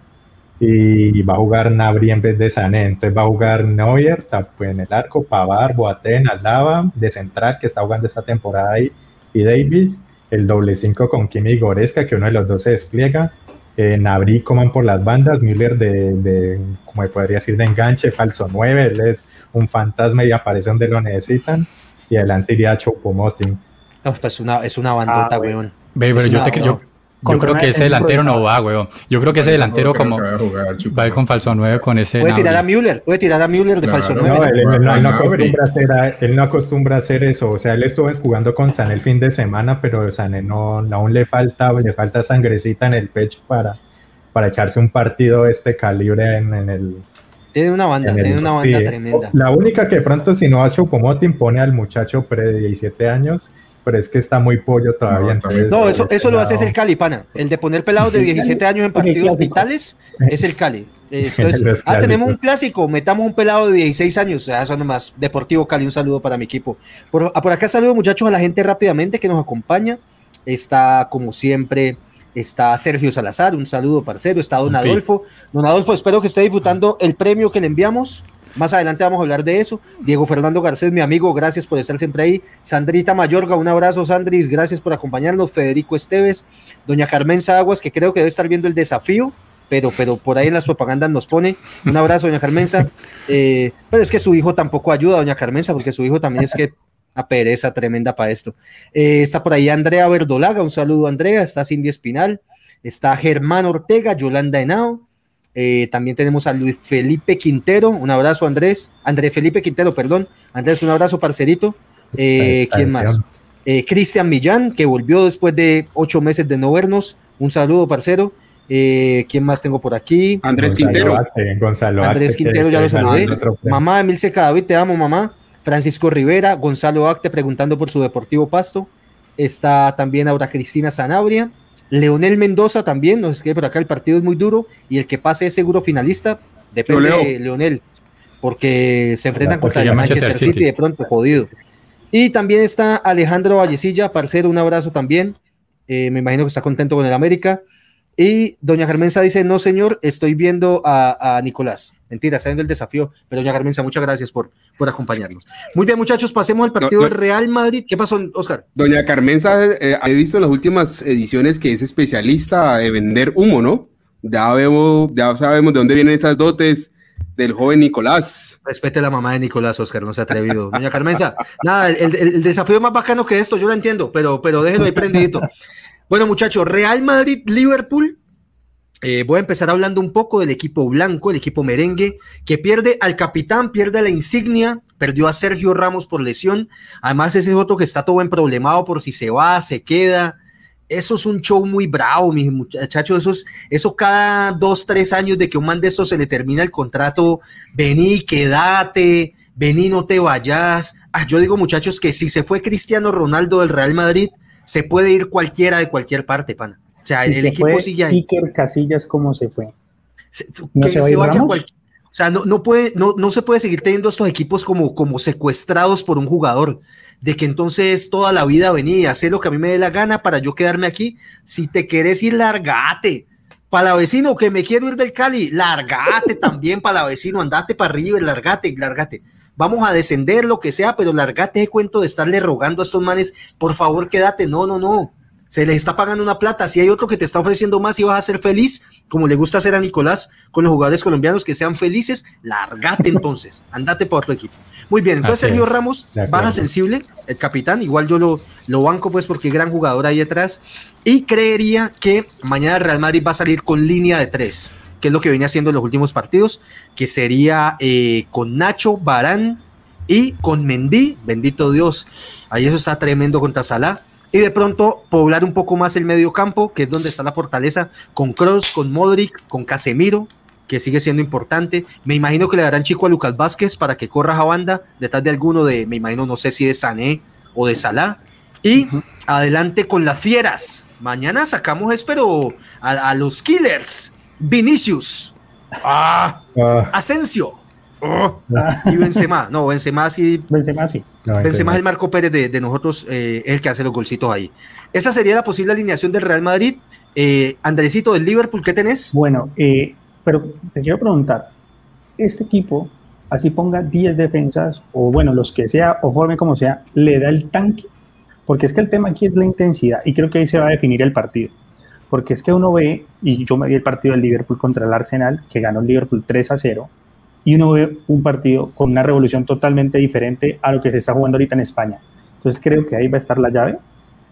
y va a jugar Nabri en vez de Sané. Entonces va a jugar Neuer pues, en el arco, Pavar, Boateng, Alaba, de central que está jugando esta temporada ahí, y Davis, el doble 5 con Kimi y Goreska, que uno de los dos se despliega. Eh, Nabri coman por las bandas, Müller de, de, como podría decir, de enganche, falso 9, él es un fantasma y aparece donde lo necesitan. Y adelante iría Choupo-Moting. pues es una, es una bandota, ah, weón. Pero yo, te, yo, yo creo que ese delantero no va, weón. Yo creo que ese delantero como va a, ir con falso 9 con ese. Puede tirar a Müller, puede tirar a Müller de falso 9. No, él, no, acostumbra a hacer, eso. O sea, él estuvo jugando con San el fin de semana, pero San no, aún le falta, le falta sangrecita en el pecho para, para echarse un partido de este calibre en, el. Tiene una banda, tiene una banda tremenda. La única que de pronto, si no a Choupo-Moting, pone al muchacho pre de 17 años pero es que está muy pollo todavía. No, eso, eso lo hace es el Cali, pana. El de poner pelados de 17 años en partidos vitales es el Cali. Entonces, ah, tenemos un clásico, metamos un pelado de 16 años, eso nomás, Deportivo Cali, un saludo para mi equipo. Por, por acá saludo muchachos a la gente rápidamente que nos acompaña. Está como siempre, está Sergio Salazar, un saludo parcero, está Don Adolfo. Don Adolfo, espero que esté disfrutando el premio que le enviamos. Más adelante vamos a hablar de eso. Diego Fernando Garcés, mi amigo, gracias por estar siempre ahí. Sandrita Mayorga, un abrazo, Sandris, gracias por acompañarnos. Federico Esteves, doña Carmen Aguas, que creo que debe estar viendo el desafío, pero, pero por ahí en las propagandas nos pone. Un abrazo, doña Carmenza. Eh, pero es que su hijo tampoco ayuda, doña Carmenza, porque su hijo también es que a pereza tremenda para esto. Eh, está por ahí Andrea Verdolaga, un saludo, Andrea. Está Cindy Espinal, está Germán Ortega, Yolanda Henao. Eh, también tenemos a Luis Felipe Quintero, un abrazo Andrés, Andrés Felipe Quintero, perdón, Andrés, un abrazo parcerito. Eh, ¿Quién más? Eh, Cristian Millán, que volvió después de ocho meses de no vernos, un saludo parcero. ¿Quién más tengo por aquí? Andrés Quintero. Gonzalo Andrés Quintero, ya lo saludé. Mamá Emilce Cadavid, te amo, mamá. Francisco Rivera, Gonzalo Acte preguntando por su Deportivo Pasto. Está también ahora Cristina Zanabria. Leonel Mendoza también, nos escribe por acá, el partido es muy duro y el que pase es seguro finalista, depende de Leonel, porque se enfrentan contra el Manchester, City. de pronto, jodido. Y también está Alejandro Vallecilla, parcero, un abrazo también. Eh, me imagino que está contento con el América. Y doña Carmenza dice, no señor, estoy viendo a, Nicolás. Mentira, está viendo el desafío. Pero doña Carmenza, muchas gracias por, por acompañarnos. Muy bien, muchachos, pasemos al partido del Real Madrid. ¿Qué pasó, Oscar? Doña Carmenza, eh, he visto en las últimas ediciones que es especialista de vender humo, ¿no? Ya, vemos, ya sabemos de dónde vienen esas dotes del joven Nicolás. Respete la mamá de Nicolás, Oscar, no se ha atrevido. Doña Carmenza, nada, el, el, desafío más bacano que esto, yo lo entiendo, pero, pero déjelo ahí prendidito. Bueno, muchachos, Real Madrid-Liverpool. Eh, voy a empezar hablando un poco del equipo blanco, el equipo merengue, que pierde al capitán, pierde la insignia, perdió a Sergio Ramos por lesión. Además, ese es otro que está todo en problemado por si se va, se queda. Eso es un show muy bravo, mis muchachos. Eso, eso cada dos, tres años de que un man de estos se le termina el contrato, vení, quédate, vení, no te vayas. Ah, yo digo, muchachos, que si se fue Cristiano Ronaldo del Real Madrid, se puede ir cualquiera de cualquier parte, pana. O sea, el equipo sigue ahí. Iker Casillas, ¿cómo se fue? ¿No se, vaya O sea, no, no, puede, no, no se puede seguir teniendo estos equipos como, como secuestrados por un jugador. De que entonces toda la vida venía a hacer lo que a mí me dé la gana para yo quedarme aquí. Si te querés ir, largate. Para vecino, que me quiero ir del Cali, largate también para vecino, andate para arriba, largate, largate vamos a descender, lo que sea, pero largate de cuento de estarle rogando a estos manes, por favor, quédate. No, no, no. Se les está pagando una plata. Si hay otro que te está ofreciendo más y vas a ser feliz, como le gusta hacer a Nicolás con los jugadores colombianos que sean felices, largate entonces. Andate por otro equipo. Muy bien, entonces Sergio Ramos, baja sensible, el capitán, igual yo lo, lo banco pues porque gran jugador ahí detrás. Y creería que mañana Real Madrid va a salir con línea de tres que es lo que venía haciendo en los últimos partidos, que sería eh, con Nacho, Barán y con Mendy, bendito Dios, ahí eso está tremendo contra Salah. Y de pronto poblar un poco más el medio campo, que es donde está la fortaleza, con Cross, con Modric, con Casemiro, que sigue siendo importante. Me imagino que le darán chico a Lucas Vázquez para que corra a banda, detrás de alguno de, me imagino, no sé si de Sané o de Salah. Y adelante con las fieras. Mañana sacamos, espero, a los Killers. Vinicius, ah, ah. Asensio, oh. y Benzema. No, Benzema sí. Benzema sí. Benzema es el Marco Pérez de, nosotros, eh, es el que hace los golcitos ahí. Esa sería la posible alineación del Real Madrid. Eh, Andresito del Liverpool, ¿qué tenés? Bueno, eh, pero te quiero preguntar, este equipo, así ponga 10 defensas, o bueno, los que sea, o forme como sea, ¿le da el tanque? Porque es que el tema aquí es la intensidad, y creo que ahí se va a definir el partido porque es que uno ve, y yo me vi el partido del Liverpool contra el Arsenal, que ganó el Liverpool 3 a 0, y uno ve un partido con una revolución totalmente diferente a lo que se está jugando ahorita en España. Entonces creo que ahí va a estar la llave,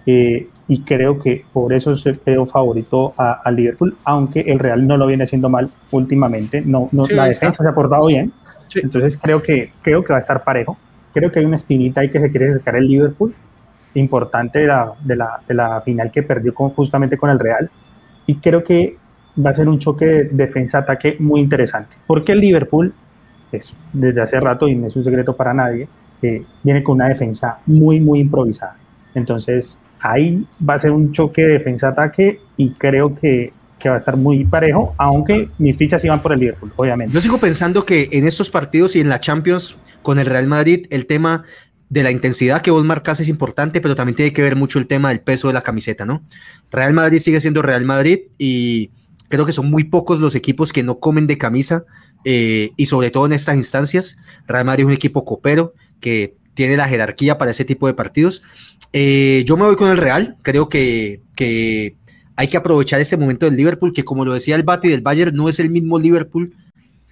eh, y creo que por eso es el peor favorito al Liverpool, aunque el Real no lo viene haciendo mal últimamente, no, no la defensa se ha portado bien, entonces creo que, creo que va a estar parejo, creo que hay una espinita ahí que se quiere acercar el Liverpool, importante de la, de la, de la final que perdió con, justamente con el Real. Y creo que va a ser un choque de defensa-ataque muy interesante. Porque el Liverpool, es, desde hace rato, y no es un secreto para nadie, eh, viene con una defensa muy, muy improvisada. Entonces, ahí va a ser un choque de defensa-ataque y creo que, que va a estar muy parejo, aunque mis fichas iban por el Liverpool, obviamente. Yo sigo pensando que en estos partidos y en la Champions con el Real Madrid, el tema de la intensidad que vos marcas es importante, pero también tiene que ver mucho el tema del peso de la camiseta, ¿no? Real Madrid sigue siendo Real Madrid y creo que son muy pocos los equipos que no comen de camisa eh, y sobre todo en estas instancias. Real Madrid es un equipo copero que tiene la jerarquía para ese tipo de partidos. Eh, yo me voy con el Real, creo que, que hay que aprovechar este momento del Liverpool, que como lo decía el Bati del Bayern, no es el mismo Liverpool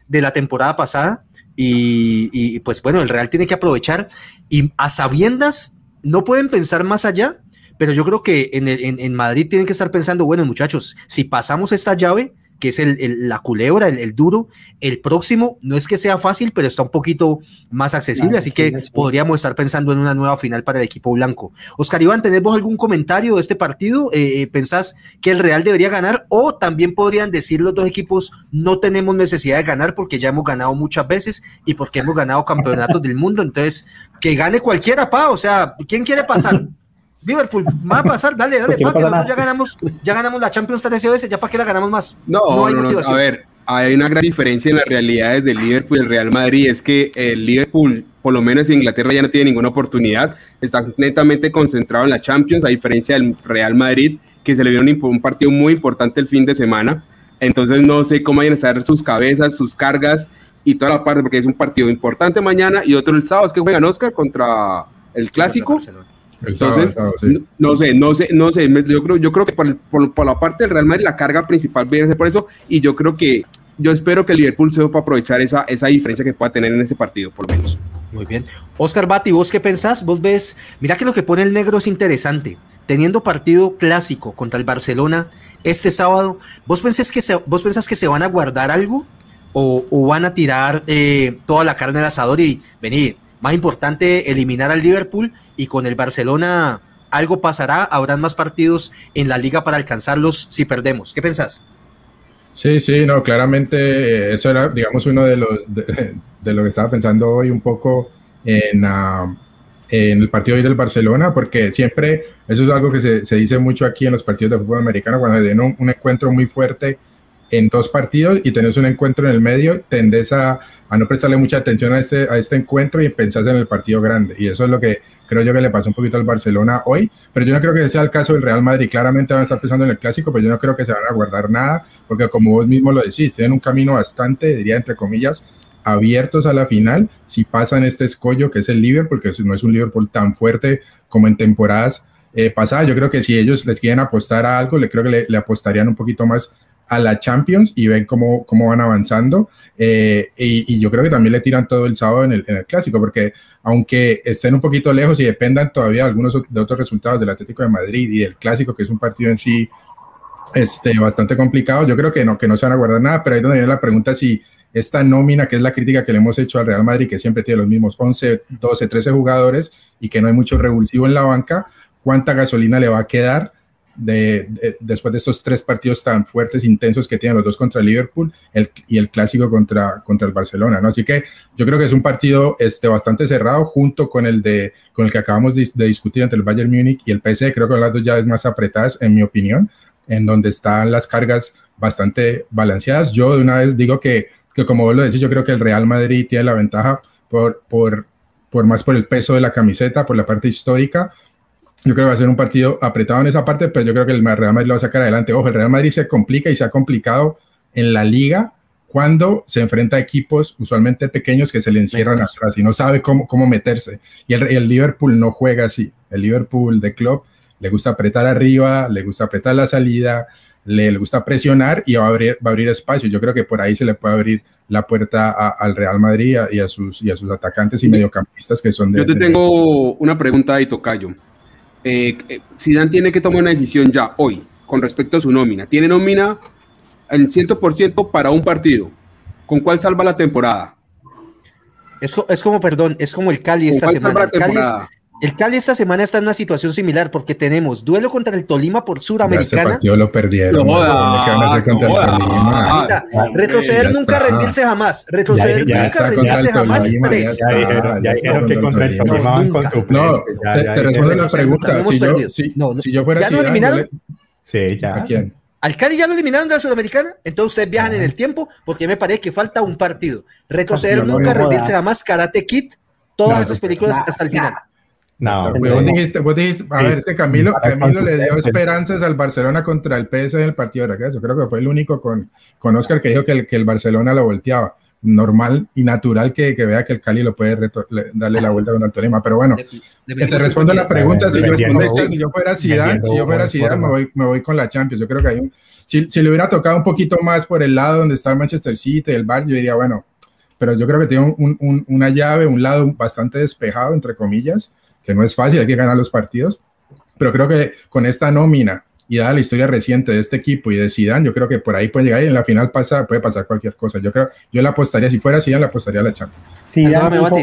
de la temporada pasada y, pues bueno, el Real tiene que aprovechar y a sabiendas no pueden pensar más allá, pero yo creo que en, en Madrid tienen que estar pensando, bueno muchachos, si pasamos esta llave, que es el, la culebra, el, duro. El próximo no es que sea fácil, pero está un poquito más accesible, así que podríamos estar pensando en una nueva final para el equipo blanco. Oscar Iván, ¿tenemos algún comentario de este partido? Eh, eh, ¿Pensás que el Real debería ganar? O también podrían decir los dos equipos, no tenemos necesidad de ganar porque ya hemos ganado muchas veces y porque hemos ganado campeonatos del mundo, entonces que gane cualquiera, pa, o sea, ¿quién quiere pasar? Liverpool va a pasar, dale, dale, para que nosotros ya ganamos, ya ganamos la Champions 13 veces, ya para que la ganamos más. No, no, hay no, a ver, hay una gran diferencia en las realidades del Liverpool y el Real Madrid, es que el Liverpool por lo menos Inglaterra ya no tiene ninguna oportunidad, está netamente concentrado en la Champions, a diferencia del Real Madrid, que se le vieron un partido muy importante el fin de semana. Entonces no sé cómo vayan a estar sus cabezas, sus cargas y toda la parte, porque es un partido importante mañana y otro el sábado, es que juegan Oscar contra el Clásico. Entonces, no, sé, no sé, no sé, yo creo, yo creo que por, por, la parte del Real Madrid la carga principal viene a ser por eso y yo creo que, yo espero que el Liverpool se para aprovechar esa, esa diferencia que pueda tener en ese partido, por lo menos. Muy bien. Oscar Bati, ¿vos qué pensás? Vos ves, mira que lo que pone el negro es interesante. Teniendo partido clásico contra el Barcelona este sábado, ¿vos pensás que se, vos pensás que se van a guardar algo? ¿O, van a tirar eh, toda la carne al asador y venir? Más importante, eliminar al Liverpool y con el Barcelona algo pasará, habrán más partidos en la liga para alcanzarlos si perdemos. ¿Qué pensás? Sí, sí, no, claramente eh, eso era, digamos, uno de los de, lo que estaba pensando hoy un poco en, ah, en el partido hoy del Barcelona, porque siempre, eso es algo que se, se, dice mucho aquí en los partidos de fútbol americano, cuando hay un, un encuentro muy fuerte en dos partidos y tenés un encuentro en el medio, tendés a, a, no prestarle mucha atención a este, a este encuentro y pensás en el partido grande. Y eso es lo que creo yo que le pasó un poquito al Barcelona hoy. Pero yo no creo que sea el caso del Real Madrid. Claramente van a estar pensando en el clásico, pero yo no creo que se van a guardar nada, porque como vos mismo lo decís, tienen un camino bastante, diría entre comillas, abiertos a la final si pasan este escollo que es el Liverpool, porque no es un Liverpool tan fuerte como en temporadas eh, pasadas. Yo creo que si ellos les quieren apostar a algo, le creo que le apostarían un poquito más a la Champions y ven cómo, cómo van avanzando. Eh, y, yo creo que también le tiran todo el sábado en el, clásico, porque aunque estén un poquito lejos y dependan todavía algunos de otros resultados del Atlético de Madrid y del clásico, que es un partido en sí este, bastante complicado, yo creo que no, que no se van a guardar nada, pero ahí donde viene la pregunta si esta nómina, que es la crítica que le hemos hecho al Real Madrid, que siempre tiene los mismos 11, 12, 13 jugadores y que no hay mucho revulsivo en la banca, ¿cuánta gasolina le va a quedar? De, después de esos tres partidos tan fuertes, intensos que tienen los dos contra Liverpool y el clásico contra, contra el Barcelona, ¿no? Así que yo creo que es un partido este, bastante cerrado junto con el, de, con el que acabamos de, discutir entre el Bayern Múnich y el PSG, creo que las dos llaves más apretadas, en mi opinión, en donde están las cargas bastante balanceadas. Yo de una vez digo que, que como vos lo decís, yo creo que el Real Madrid tiene la ventaja por, por, por más por el peso de la camiseta, por la parte histórica, yo creo que va a ser un partido apretado en esa parte, pero yo creo que el Real Madrid lo va a sacar adelante. Ojo, el Real Madrid se complica y se ha complicado en la liga cuando se enfrenta a equipos usualmente pequeños que se le encierran atrás y no sabe cómo, cómo meterse. Y el, el, Liverpool no juega así. El Liverpool de club le gusta apretar arriba, le gusta apretar la salida, le, le gusta presionar y va a, abrir, va a abrir espacio. Yo creo que por ahí se le puede abrir la puerta al Real Madrid y a, sus, y a sus atacantes y mediocampistas que son de... Yo te tengo una pregunta ahí, Tocayo eh, Zidane tiene que tomar una decisión ya, hoy, con respecto a su nómina. Tiene nómina en 100% para un partido. ¿Con cuál salva la temporada? Es, es como, perdón, es como el Cali esta semana. El Cali, el Cali esta semana está en una situación similar porque tenemos duelo contra el Tolima por Suramericana. Yo lo perdieron. retroceder nunca, rendirse jamás. Retroceder nunca, rendirse jamás. Tres. Ya dijeron que contra el Tolima van con su No, te respondo la pregunta. Si yo fuera ¿Ya lo eliminaron? Sí, ya. ¿A quién? Al Cali ya lo eliminaron de la Sudamericana, entonces ustedes viajan en el tiempo porque me parece que falta un partido. Retroceder nunca, rendirse jamás, Karate Kid, todas esas películas hasta el final. No, vos dijiste, vos dijiste, a ver, es que Camilo, Camilo le dio esperanzas al Barcelona contra el PS en el partido de regreso. Creo que fue el único con, con Oscar que dijo que el, que el Barcelona lo volteaba. Normal y natural que, que vea que el Cali lo puede darle la vuelta con el Tolima. Pero bueno, que te respondo la pregunta. Si yo, si yo fuera Zidane, si yo fuera Zidane, me voy, me voy con la Champions. Yo creo que hay un, si, si le hubiera tocado un poquito más por el lado donde está el Manchester City, el Bar, yo diría, bueno, pero yo creo que tiene un, un, una llave, un lado bastante despejado, entre comillas que no es fácil, hay que ganar los partidos, pero creo que con esta nómina y dada la historia reciente de este equipo y de Zidane, yo creo que por ahí puede llegar y en la final pasa, puede pasar cualquier cosa. Yo creo, yo le apostaría, si fuera Zidane, le apostaría a la Champions. Sí,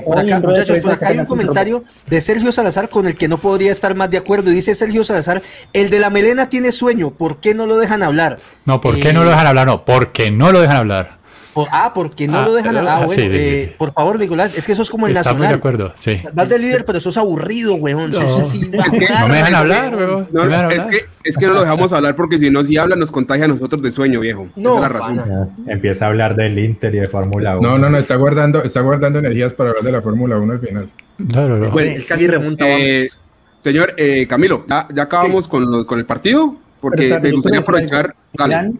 por acá, muchachos, por acá hay un comentario de Sergio Salazar con el que no podría estar más de acuerdo. Dice Sergio Salazar, el de la melena tiene sueño, ¿por qué no lo dejan hablar? No, ¿por qué no lo dejan hablar? No, porque no lo dejan hablar. Por- ah, porque no Ah, lo dejan. pero- Ah, ah, bueno, sí, eh, por favor, Nicolás, es que eso es como el Estamos de nacional. acuerdo, sí. Vas de líder, pero sos aburrido, weón. No. Sos así, No me dejan hablar, weón. No, No es, que, es que no lo dejamos hablar porque si no, si habla, nos contagia a nosotros de sueño, viejo. No, Esa es la razón. pana. Empieza a hablar del Inter y de Fórmula 1. No, no, no, está guardando, está guardando energías para hablar de la Fórmula 1 al final. Claro, no. Bueno, el Cali remonta, Eh, señor eh, Camilo, ¿ya, ya acabamos con, lo- con el partido? Porque me gustaría aprovechar. Dale.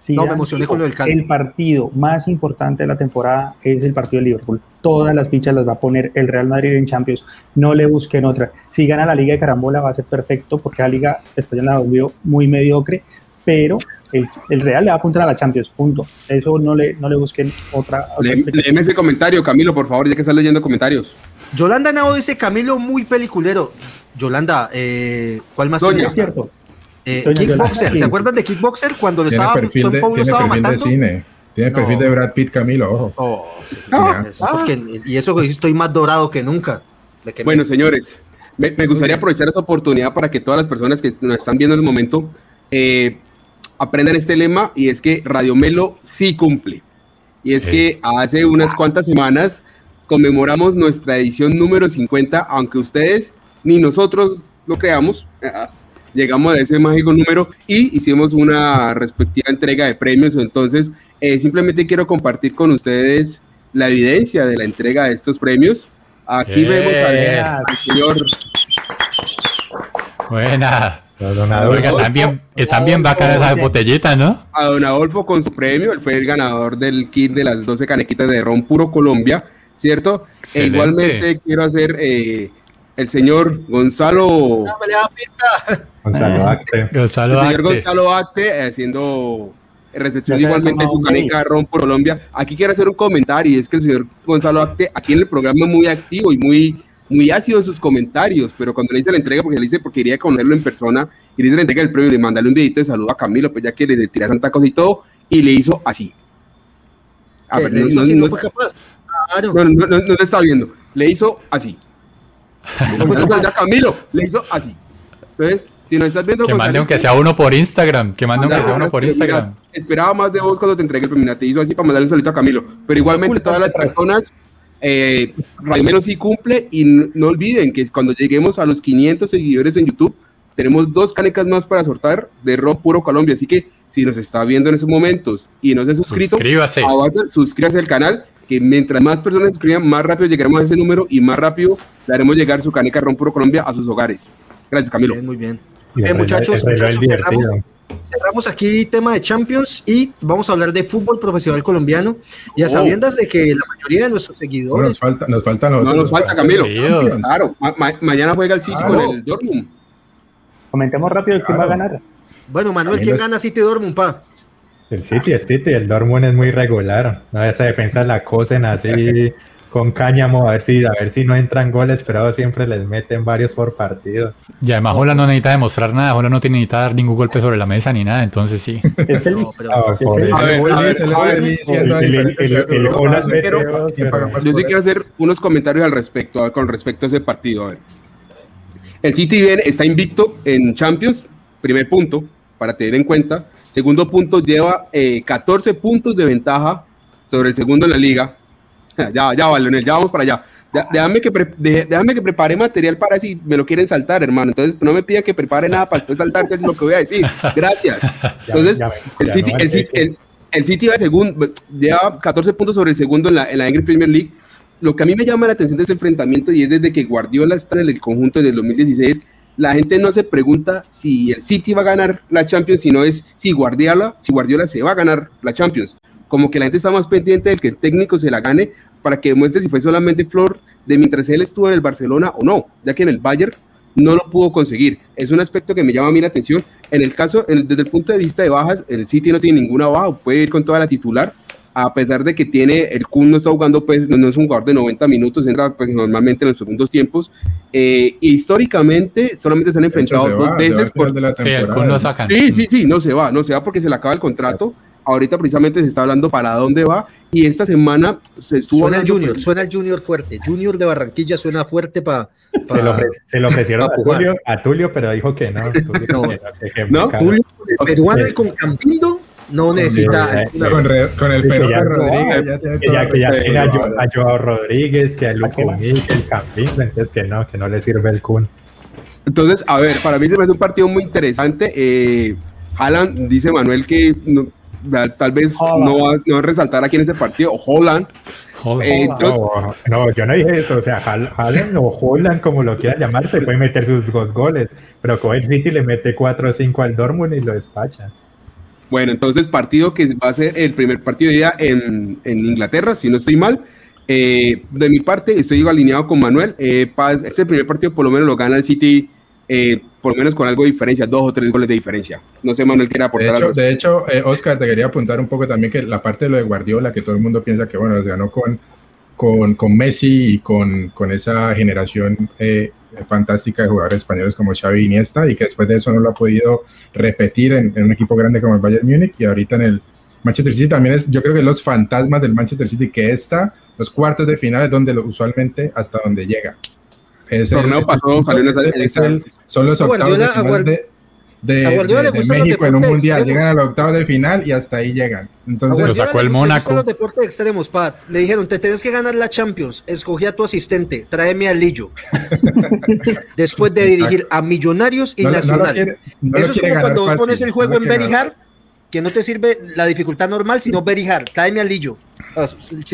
Zidane- No, me emocioné con lo del Cali. El partido más importante de la temporada es el partido de Liverpool. Todas las fichas las va a poner el Real Madrid en Champions. No le busquen otra. Si gana la Liga de Carambola va a ser perfecto porque la Liga ya la volvió muy mediocre, pero el, el Real le va a apuntar a la Champions, punto. Eso no le, no le busquen otra. otra Le-. Léeme ese comentario, Camilo, por favor, ya que estás leyendo comentarios. Yolanda Nao dice Camilo muy peliculero. Yolanda, eh, ¿cuál más? Doña. Es cierto. Eh, Kickboxer. ¿se acuerdan de Kickboxer cuando le estaba, perfil Tom de, Paulo tiene estaba perfil de matando? cine. Tiene No. perfil de Brad Pitt, Camilo, ojo. Oh, sí, sí, Ah, porque- y eso que estoy más dorado que nunca. Me quemé. Bueno, señores, me, me gustaría aprovechar esta oportunidad para que todas las personas que nos están viendo en el momento eh, aprendan este lema y es que Radio Melo sí cumple. Y es Sí. que hace unas cuantas semanas conmemoramos nuestra edición número 50, aunque ustedes ni nosotros lo creamos. Llegamos a ese mágico número y hicimos una respectiva entrega de premios. Entonces, eh, simplemente quiero compartir con ustedes la evidencia de la entrega de estos premios. Aquí Bien. vemos al, al señor Buena. Oiga, están bien, están bien bacanas esas botellitas, ¿no? a Don Adolfo con su premio. Él fue el ganador del kit de las 12 canequitas de ron puro Colombia, ¿cierto? E igualmente quiero hacer eh, el señor Gonzalo, No, me le da pinta. Gonzalo Acte. Gonzalo el señor Acte. Gonzalo Acte eh, haciendo recepción Ya se igualmente su caneca de ron por Colombia. Aquí quiero hacer un comentario y es que el señor Gonzalo Acte aquí en el programa es muy activo y muy muy ácido en sus comentarios, pero cuando le hice la entrega, porque le hice porque quería conocerlo en persona, y le hice la entrega del premio, le mandarle un videito de saludo a Camilo, pues ya que le tiré santa cosa y todo, y le hizo así. A ¿Qué? ver, ¿Le no- hizo no- no- ¿No fue capaz? Claro. no, no, no, no le estaba viendo. Le hizo así. Camilo le hizo así. Entonces, si no estás viendo, Que mande aunque sea uno por Instagram. Que mande aunque sea uno por Instagram. esperaba más de vos cuando te entregué el premio. Te hizo así para mandarle un solito a Camilo. Pero igualmente, todas las personas, eh, Radio Menos sí cumple. Y no, olviden que cuando lleguemos a los 500 seguidores en YouTube, tenemos dos canecas más para sortar de Rock Puro Colombia. Así que si nos está viendo en esos momentos y no se ha suscrito, Suscríbase. suscríbase al canal. Que mientras más personas se suscriban, más rápido llegaremos a ese número y más rápido le haremos llegar su caneca Ron Puro Colombia a sus hogares. Gracias, Camilo. Bien, muy bien. El reloj- muchachos, el muchachos, cerramos, cerramos aquí tema de Champions y vamos a hablar de fútbol profesional colombiano. Y a Oh. sabiendas de que la mayoría de nuestros Bueno, seguidores nos, falta, nos faltan los No nos falta, Camilo. Claro, ma- ma- mañana juega el City Claro. con el Dortmund. Comentemos rápido quién va a Claro. ganar. Bueno, Manuel, ¿quién gana City Dortmund, pa? El City, el City, el Dortmund es muy regular. ¿no? Esa defensa la cosen así con cáñamo a ver si a ver si no entran goles, pero siempre les meten varios por partido. Y además Hola no necesita demostrar nada. Hola no tiene necesita dar ningún golpe sobre la mesa ni nada. Entonces sí. Es Ah, está- por feliz. eso. A ver, Hoy a ver, dice, le a ver, estoy diciendo a el- el- diferentes el- el- ciudadanos, el- no sé, pero- pero ¿quién paga más Yo sí quiero hacer unos comentarios al respecto, a ver, con respecto a ese partido. A ver. El City viene, está invicto en Champions, primer punto, para tener en cuenta. Segundo punto, lleva eh, 14 puntos de ventaja sobre el segundo en la liga. Ya, ya, va, Leonel, ya vamos para allá. Ya- déjame, que pre- de- déjame que prepare material para si me lo quieren saltar, hermano. Entonces, no me pidan que prepare nada para después saltarse lo que voy a decir. Gracias. Entonces, ya me- el ya City, no el, City, el, el City va segundo, lleva 14 puntos sobre el segundo en la, en la Premier League. Lo que a mí me llama la atención de ese enfrentamiento y es desde que Guardiola está en el conjunto del 2016, la gente no se pregunta si el City va a ganar la Champions, sino es si Guardiola, si Guardiola se va a ganar la Champions. Como que la gente está más pendiente del que el técnico se la gane para que demuestre si fue solamente flor de mientras él estuvo en el Barcelona o no, ya que en el Bayern no lo pudo conseguir. Es un aspecto que me llama a mí la atención. En el caso, desde el punto de vista de bajas, el City no tiene ninguna baja, puede ir con toda la titular, a pesar de que tiene, el Kun no está jugando, pues no, no es un jugador de 90 minutos, entra pues, normalmente en los segundos tiempos. Eh, históricamente solamente se han enfrentado se dos va, veces al final por, de la Sí, el. Kun lo sacan. Sí, sí, sí, no se va, no se va porque se le acaba el contrato. Ahorita precisamente se está hablando para dónde va y esta semana se Suena el Junior, suena el Junior fuerte. Junior de Barranquilla suena fuerte para. Se lo, ofre- se lo ofrecieron a. Tulio, a Tulio, pero dijo que no. Tulio No. que ¿No? Tulio, peruano y con Campindo. No necesita. Con, con, con el perro de Rodríguez, ya, tiene, ya, que ya tiene a, a, Joao Rodríguez, que a Luco Mil, que el Campín, entonces que no, que no le sirve el Kun. Entonces, a ver, para mí se me hace un partido muy interesante. Eh, Alan dice Manuel que no, tal vez no va, no va, a resaltar aquí en este partido. Holland. Eh, no, no, yo no dije eso. O sea, Holland o Holland, como lo quiera llamar, se puede meter sus dos goles. Pero el City le mete 4 o 5 al Dortmund y lo despacha. Bueno, entonces partido que va a ser el primer partido de día en, en Inglaterra, si no estoy mal. Eh, de mi parte, estoy alineado con Manuel. Eh, este primer partido por lo menos lo gana el City eh, por lo menos con algo de diferencia, dos o tres goles de diferencia. No sé, Manuel, quiere aportar de hecho, algo. De hecho, eh, Oscar, te quería apuntar un poco también que la parte de lo de Guardiola, que todo el mundo piensa que, bueno, los ganó con, con, con Messi y con, con esa generación eh, fantástica de jugadores españoles como Xavi Iniesta, y que después de eso no lo ha podido repetir en, en un equipo grande como el Bayern Múnich, y ahorita en el Manchester City también es, yo creo que los fantasmas del Manchester City, que está los cuartos de final es donde lo, usualmente hasta donde llega. Es el torneo pasado salió en esa, es el, son los octavos de final de, de, de, de México en un mundial. Llegan a los octavos de final y hasta ahí llegan. Entonces lo sacó el Mónaco. los deportes extremos, Pat. Le dijeron, te tienes que ganar la Champions. Escogí a tu asistente, tráeme a Lillo. Después de dirigir a Millonarios y no, Nacional. No quiere, no Eso es como cuando vos fácil, pones el juego en Very Hard, que no te sirve la dificultad normal, sino Very Hard. Tráeme a Lillo. Oh,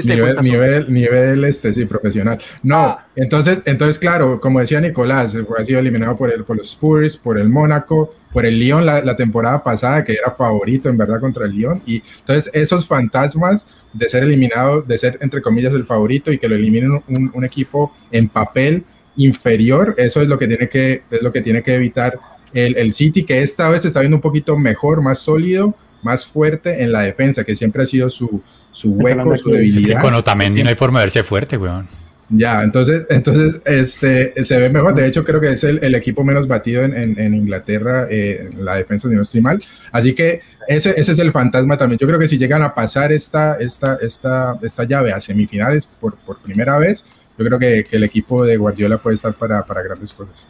nivel, nivel, nivel, este, sí, profesional. No, ah. entonces, entonces, claro, como decía Nicolás, ha sido eliminado por, el, por los Spurs, por el Mónaco, por el Lyon la, la, temporada pasada, que era favorito en verdad contra el Lyon. Y entonces, esos fantasmas de ser eliminado, de ser entre comillas el favorito y que lo eliminen un, un equipo en papel inferior, eso es lo que tiene que, es lo que, tiene que evitar el, el City, que esta vez está viendo un poquito mejor, más sólido más fuerte en la defensa, que siempre ha sido su, su hueco, su debilidad. Es que con Otamendi no hay forma de verse fuerte, weón. Ya, entonces, entonces este, se ve mejor. De hecho, creo que es el, el equipo menos batido en, en, en Inglaterra, eh, la defensa, si no estoy mal. Así que ese, ese es el fantasma también. Yo creo que si llegan a pasar esta, esta, esta, esta llave a semifinales por, por primera vez, yo creo que, que, el equipo de Guardiola puede estar para, para grandes cosas.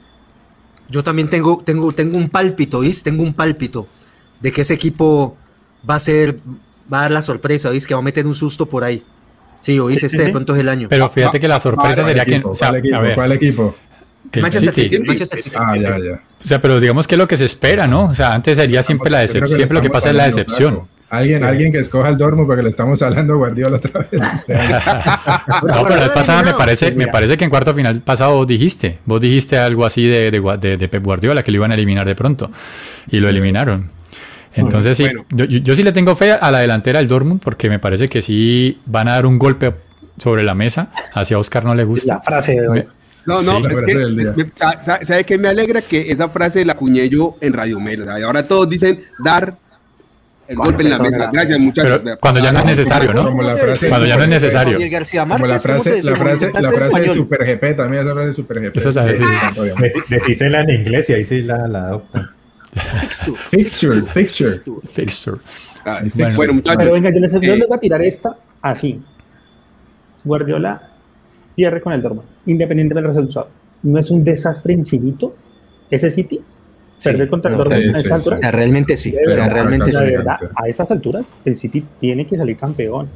Yo también tengo, tengo, tengo un pálpito, ¿viste? Tengo un pálpito de que ese equipo va a ser, va a dar la sorpresa, ¿viste? Que va a meter un susto por ahí. Sí, oíste, este de pronto es el año. Pero fíjate que la sorpresa sería que. O sea, ¿Cuál equipo? A ver, ¿Cuál equipo? Manchester City. City. Manchester City. Ah, ya, ya. O sea, pero digamos que es lo que se espera, ¿no? O sea, antes sería siempre la decepción, siempre lo que pasa es la decepción. Claro. Alguien, sí. alguien que escoja el Dortmund porque le estamos hablando a Guardiola otra vez. no, pero la vez pasada me parece, me parece que en cuarto final pasado vos dijiste, vos dijiste algo así de, de, de, de Pep Guardiola que lo iban a eliminar de pronto y lo eliminaron. Entonces, sí, bueno. yo, yo, sí le tengo fe a la delantera del Dortmund porque me parece que sí van a dar un golpe sobre la mesa. Hacia Oscar no le gusta. La frase de hoy. No, no, sí, es que, ¿sabe, ¿sabe qué me alegra? Que esa frase la acuñé yo en Radio Mel. Ahora todos dicen dar el golpe en la mesa. Gracias, muchachos. Pero cuando ya no es necesario, ¿no? Como la frase cuando ya no es necesario. Como la frase, la frase, la frase de Super GP, también esa frase de Super GP. Eso es sí. Decísela en inglés y ahí sí la, la adoptan. Fixture. Fixture. Fixture. Fixture. Ah, bueno, bueno, muchachos. Pero venga, yo les, eh, yo les voy a tirar esta así. Guardiola pierde con el Dortmund, independiente del resultado. ¿No es un desastre infinito ese City? Sí, perder contra el Dortmund sí, a estas alturas. O sea, realmente sí. O sea, realmente la sí. verdad, a estas alturas, el City tiene que salir campeón.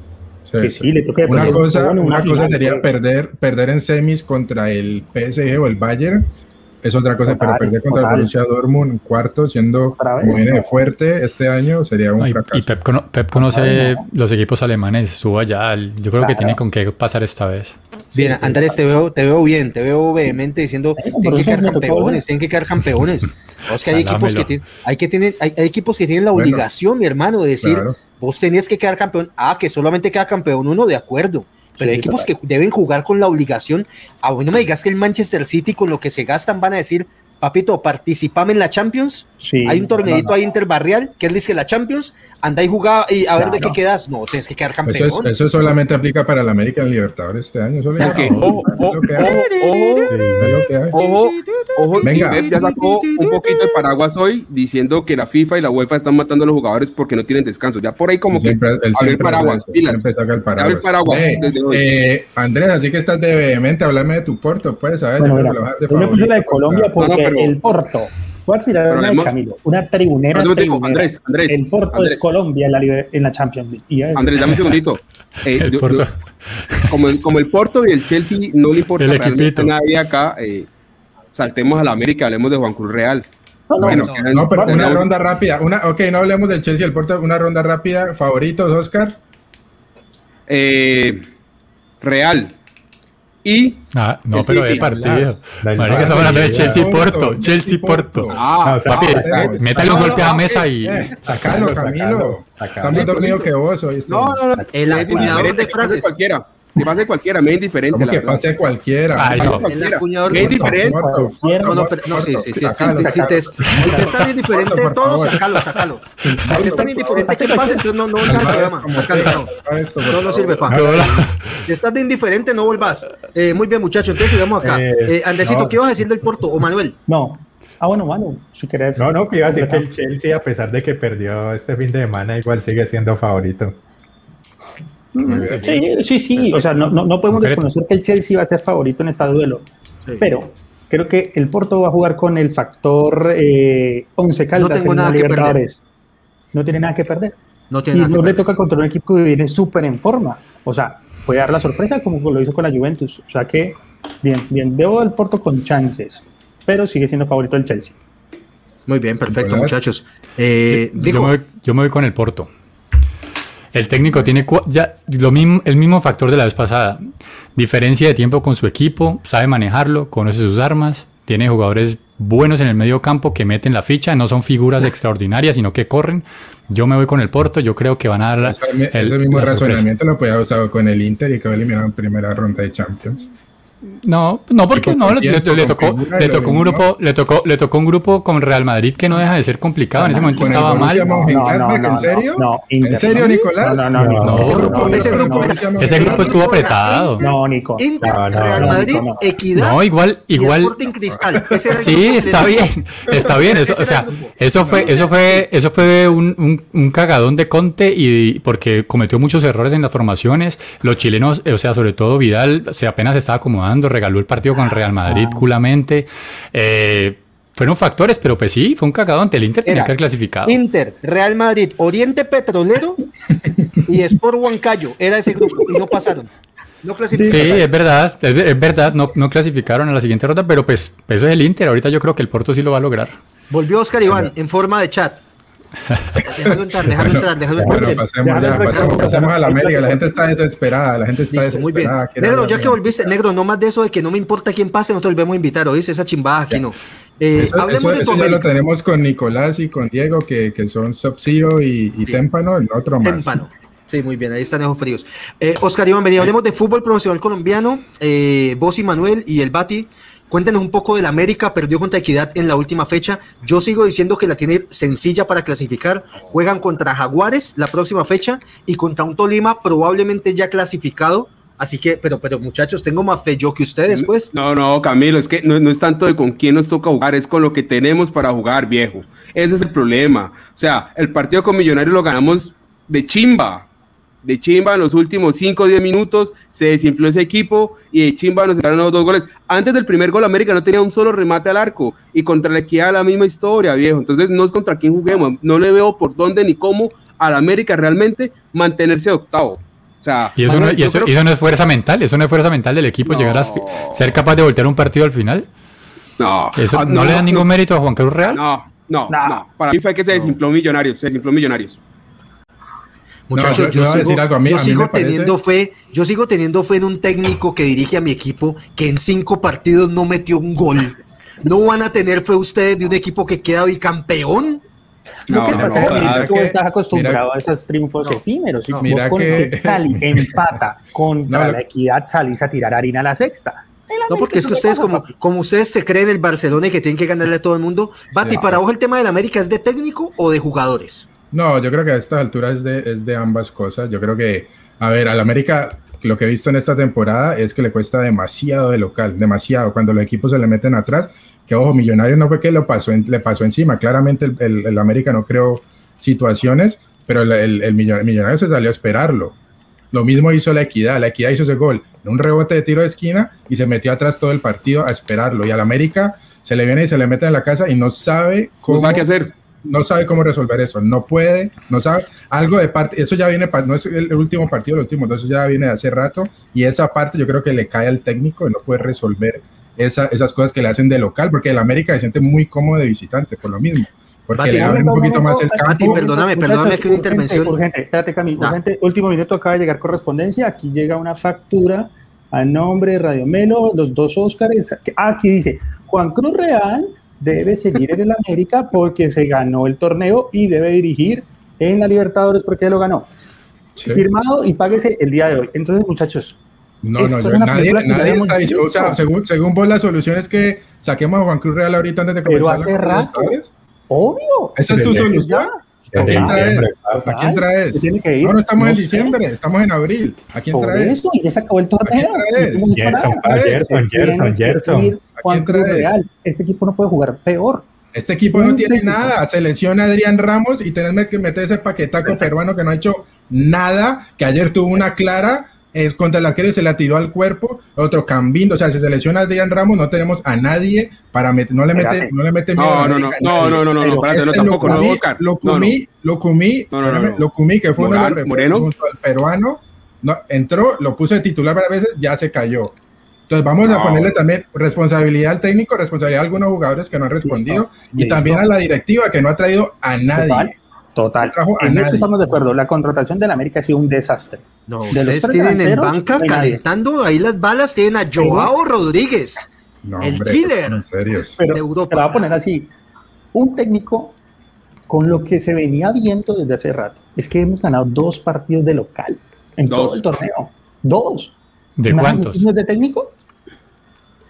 Sí, que sí, le toca una cosa, una, una cosa sería perder, perder en semis contra el PSG o el Bayern es otra cosa, total, pero perder contra total. el Borussia Dortmund en cuarto, siendo muy fuerte este año, sería un y, fracaso. Y Pep, Pep conoce no. los equipos alemanes, estuvo allá, yo creo claro. que tiene con qué pasar esta vez. Bien, Andrés, te veo, te veo bien, te veo vehemente diciendo, tienen que quedar campeones, tienen que quedar campeones. Es que hay equipos que, tienen, hay, que tienen, hay, hay, equipos que tienen la obligación, bueno, mi hermano, de decir, claro. vos tenías que quedar campeón. Ah, que solamente queda campeón uno, de acuerdo. Pero hay equipos que deben jugar con la obligación. Ah, bueno, me digas que el Manchester City, con lo que se gastan, van a decir, papito, participame en la Champions. Sí, Hay un torneito no, no. ahí interbarrial, que es que la Champions, anda y jugá y a ver de qué quedas. No, tienes que quedar campeón. Eso, es, eso solamente aplica para la American Libertadores este año. Okay. ojo, ojo, ojo, ojo, Venga. Ya sacó un poquito de paraguas hoy diciendo que la FIFA y la UEFA están matando a los jugadores porque no tienen descanso. Ya por ahí como sí, siempre, que abre el paraguas. Siempre saca el paraguas. El paraguas eh, eh, Andrés, así que estás de vehemente, háblame de tu Porto, puedes saber. Bueno, mira, yo me puse la de Colombia porque pero... el Porto Voy a tirar una de Problemas. Camilo, una tribunera. Andrés, tribunera. Andrés, Andrés, el Porto Andrés. es Colombia en la, en la Champions League. Y es- Andrés, dame un segundito. Eh, El yo- Porto. yo- como, el, como el Porto y el Chelsea no le importa El realmente equipito. a nadie acá, eh, saltemos a la América, hablemos de Juan Cruz Real. No, no, Bueno, no. No, pero una ronda rápida. Una, ok, no hablemos del Chelsea y el Porto. Una ronda rápida. ¿Favoritos, Oscar? eh, Real. Y Ah, no, El pero de partido. Marica, estamos hablando de Chelsea-Porto. Chelsea-Porto. ah, Ah, o sea, Papi, eh, métale un no, golpe a la mesa y. Eh, sacalo, Camilo. Está más dormido que vos hoy. no, no, no. El Es acuñador de frases. cualquiera. Que pase cualquiera, me es indiferente. Que verdad. pase cualquiera. Ay, no. Me es indiferente. No, no, pero, no, sí, sí, sí, sí, Sacalo, sí, sí, sacalo. te, si te está bien diferente todo, sacalo, sacalo. Si te está bien diferente que pase, entonces no, no al programa. no. No, sirve, no. Si estás de indiferente, no vuelvas. Eh, muy bien, muchachos, entonces sigamos acá. Eh, Eh, Andresito, no. ¿qué ibas a decir del Porto? O Manuel. No. Ah, bueno, Manu, si querés. No, no, que iba a decir que el Chelsea, a pesar de que perdió este fin de semana, igual sigue siendo favorito. Sí, sí, sí. O sea, no, no, no podemos Concreto. desconocer que el Chelsea va a ser favorito en este duelo. Pero creo que el Porto va a jugar con el factor eh, 11 Caldas tengo en la nada que Libertadores. No tiene nada que perder. No tiene Y nada que no le toca contra un equipo que viene súper en forma. O sea, puede dar la sorpresa como lo hizo con la Juventus. O sea que, bien, bien. Veo al Porto con chances, pero sigue siendo favorito el Chelsea. Muy bien, perfecto, muchachos. Eh, Yo digo, me, voy, yo me voy con el Porto. El técnico tiene ya lo mismo, el mismo factor de la vez pasada. Diferencia de tiempo con su equipo, sabe manejarlo, conoce sus armas, tiene jugadores buenos en el medio campo que meten la ficha, no son figuras extraordinarias, sino que corren. Yo me voy con el Porto, yo creo que van a dar la- Ese, el- ese mismo sorpresa. razonamiento lo podía usado con el Inter y eliminado en primera ronda de Champions. No, no, porque no, le, tocó, le tocó un grupo, le tocó, le tocó un grupo con Real Madrid que no deja de ser complicado. En ese momento estaba mal. ¿en serio? No, ¿En serio, Nicolás? No, no, no, Nico. No, ese grupo, no, ese no, grupo, no, era- Ese grupo estuvo apretado. No, Nico. Real Madrid. Equidad. No, igual, igual. Cristal. Sí, está bien, está bien. Eso, o sea, eso fue, eso fue, eso fue un, un- un cagadón de Conte y porque cometió muchos errores en las formaciones. Los chilenos, o sea, sobre todo Vidal, se apenas se estaba acomodando, regaló el partido con Real Madrid Ah. culamente. Eh, fueron factores, pero pues sí, fue un cagadón. El Inter tenía Era que haber clasificado. Inter, Real Madrid, Oriente Petrolero y Sport Huancayo. Era ese grupo y no pasaron. No Sí, clasificaron. es verdad, es, ver- es verdad, no, no clasificaron a la siguiente ronda, pero pues eso es el Inter. Ahorita yo creo que el Porto sí lo va a lograr. Volvió Oscar Iván en forma de chat. Déjalo entrar, déjalo entrar, déjalo entrar. Bueno, pasemos Déjame ya, recordar. pasemos, pasemos a la América. La gente está desesperada, la gente está Listo, muy bien. desesperada. Negro, ya que volviste, negro, no más de eso de que no me importa quién pase, nosotros volvemos a invitar, ¿oíste? Esa chimbada aquí no. Eh, Eso, hablemos eso- de eso ya lo tenemos con Nicolás y con Diego, que, que son Sub-Zero y, y Sí. Témpano, el otro más. Témpano. Sí, muy bien, ahí están esos fríos. Eh, Oscar Iván, vení, hablemos de fútbol profesional colombiano. Eh, vos y Manuel y el Bati, cuéntenos un poco del América, perdió contra Equidad en la última fecha. Yo sigo diciendo que la tiene sencilla para clasificar. Juegan contra Jaguares la próxima fecha y contra un Tolima probablemente ya clasificado. Así que, pero, pero muchachos, tengo más fe yo que ustedes, pues. No, no, Camilo, es que no, no es tanto de con quién nos toca jugar, es con lo que tenemos para jugar, viejo. Ese es el problema. O sea, el partido con Millonarios lo ganamos de chimba. De chimba en los últimos 5 o 10 minutos se desinfló ese equipo y de chimba nos sacaron los dos goles. Antes del primer gol, América no tenía un solo remate al arco y contra la equidad la misma historia, viejo. Entonces no es contra quién juguemos. No le veo por dónde ni cómo al América realmente mantenerse de octavo. O sea, Y eso, no, y eso, eso no es fuerza mental, eso no es fuerza mental del equipo No. llegar a ser capaz de voltear un partido al final. no, Eso Ah, no, le dan ningún mérito a Juan Carlos Real. No, no, No. no. Para mí fue que se desinfló Millonarios, se desinfló Millonarios. Muchachos, yo- yo yo, a sigo, decir algo, a mí- yo a mí sigo parece- teniendo fe, yo sigo teniendo fe en un técnico que dirige a mi equipo que en cinco partidos no metió un gol. ¿No van a tener fe ustedes de un equipo que queda bicampeón? Lo que No, pasa no, es que tú estás acostumbrado mira- a esos triunfos efímeros. Si mira vos con que- Cali empata contra No, la equidad, salís a tirar harina a la sexta. No, porque es que no ustedes, como, como ustedes se creen el Barcelona y que tienen que ganarle a todo el mundo, Bati, para vos el tema del América es de técnico o de jugadores? No, yo creo que a estas alturas es de, es de ambas cosas. Yo creo que, a ver, al América lo que he visto en esta temporada es que le cuesta demasiado de local, demasiado, cuando los equipos se le meten atrás, que ojo, Millonarios no fue que lo pasó en- le pasó encima, claramente el, el- el América no creó situaciones, pero el, el, el Millo- Millonario se salió a esperarlo. Lo mismo hizo la Equidad, la Equidad hizo ese gol, un rebote de tiro de esquina y se metió atrás todo el partido a esperarlo. Y al América se le viene y se le mete en la casa y no sabe cómo. No sabe qué hacer. No sabe cómo resolver eso, no puede, no sabe, algo de parte, eso ya viene, no es el último partido, el último, eso ya viene de hace rato, y esa parte yo creo que le cae al técnico y no puede resolver esa, esas cosas que le hacen de local, porque el América se siente muy cómodo de visitante, por lo mismo. Porque le abren un poquito más el campo. perdóname, perdóname que una intervención. Urgente, espérate, Camilo. Urgente, último minuto acaba de llegar correspondencia. Aquí llega una factura a nombre de Radio Melo, los dos Óscares. Aquí dice: Juan Cruz Real debe seguir en el América porque se ganó el torneo y debe dirigir en la Libertadores porque lo ganó. Firmado y páguese el día de hoy. Entonces, muchachos, no, no, yo, nadie, nadie está diciendo, o sea, según, según vos, la solución es que saquemos a Juan Cruz Real ahorita antes de comenzar. Pero hace rato, obvio. Esa es tu solución. ¿A quién traes? ¿A quién traes? No, no estamos en diciembre, estamos en abril. ¿A quién traes? Eso, y ya se acabó el torneo. ¿A quién traes? Gerson, Gerson, Gerson. ¿A quién traes? Este equipo no puede jugar peor. Este equipo no tiene nada. Selecciona a Adrián Ramos y tenés que meter ese paquetaco peruano que no ha hecho nada, que ayer tuvo una clara es contra el arquero se la tiró al cuerpo, otro Cambindo, o sea, si se lesiona Adrián Ramos, no tenemos a nadie para meter, no le mete, no le mete miedo. No, no, no, no, no, este no, no, no, este no, tampoco, lo comí, no, Lo comí, lo comí, lo comí, que fue uno de los refuerzos al peruano, no, entró, lo puso de titular varias veces, ya se cayó. Entonces vamos no. a ponerle también responsabilidad al técnico, responsabilidad a algunos jugadores que no han respondido Listo. y Listo. también a la directiva que no ha traído a nadie. Total. En eso estamos de acuerdo. La contratación del América ha sido un desastre. No, ustedes tienen en banca calentando ahí las balas, tienen a Joao Rodríguez, el killer Pero de Europa. Te la voy a poner así. Un técnico con lo que se venía viendo desde hace rato es que hemos ganado dos partidos de local en todo el torneo. Dos. ¿De cuántos? de técnico?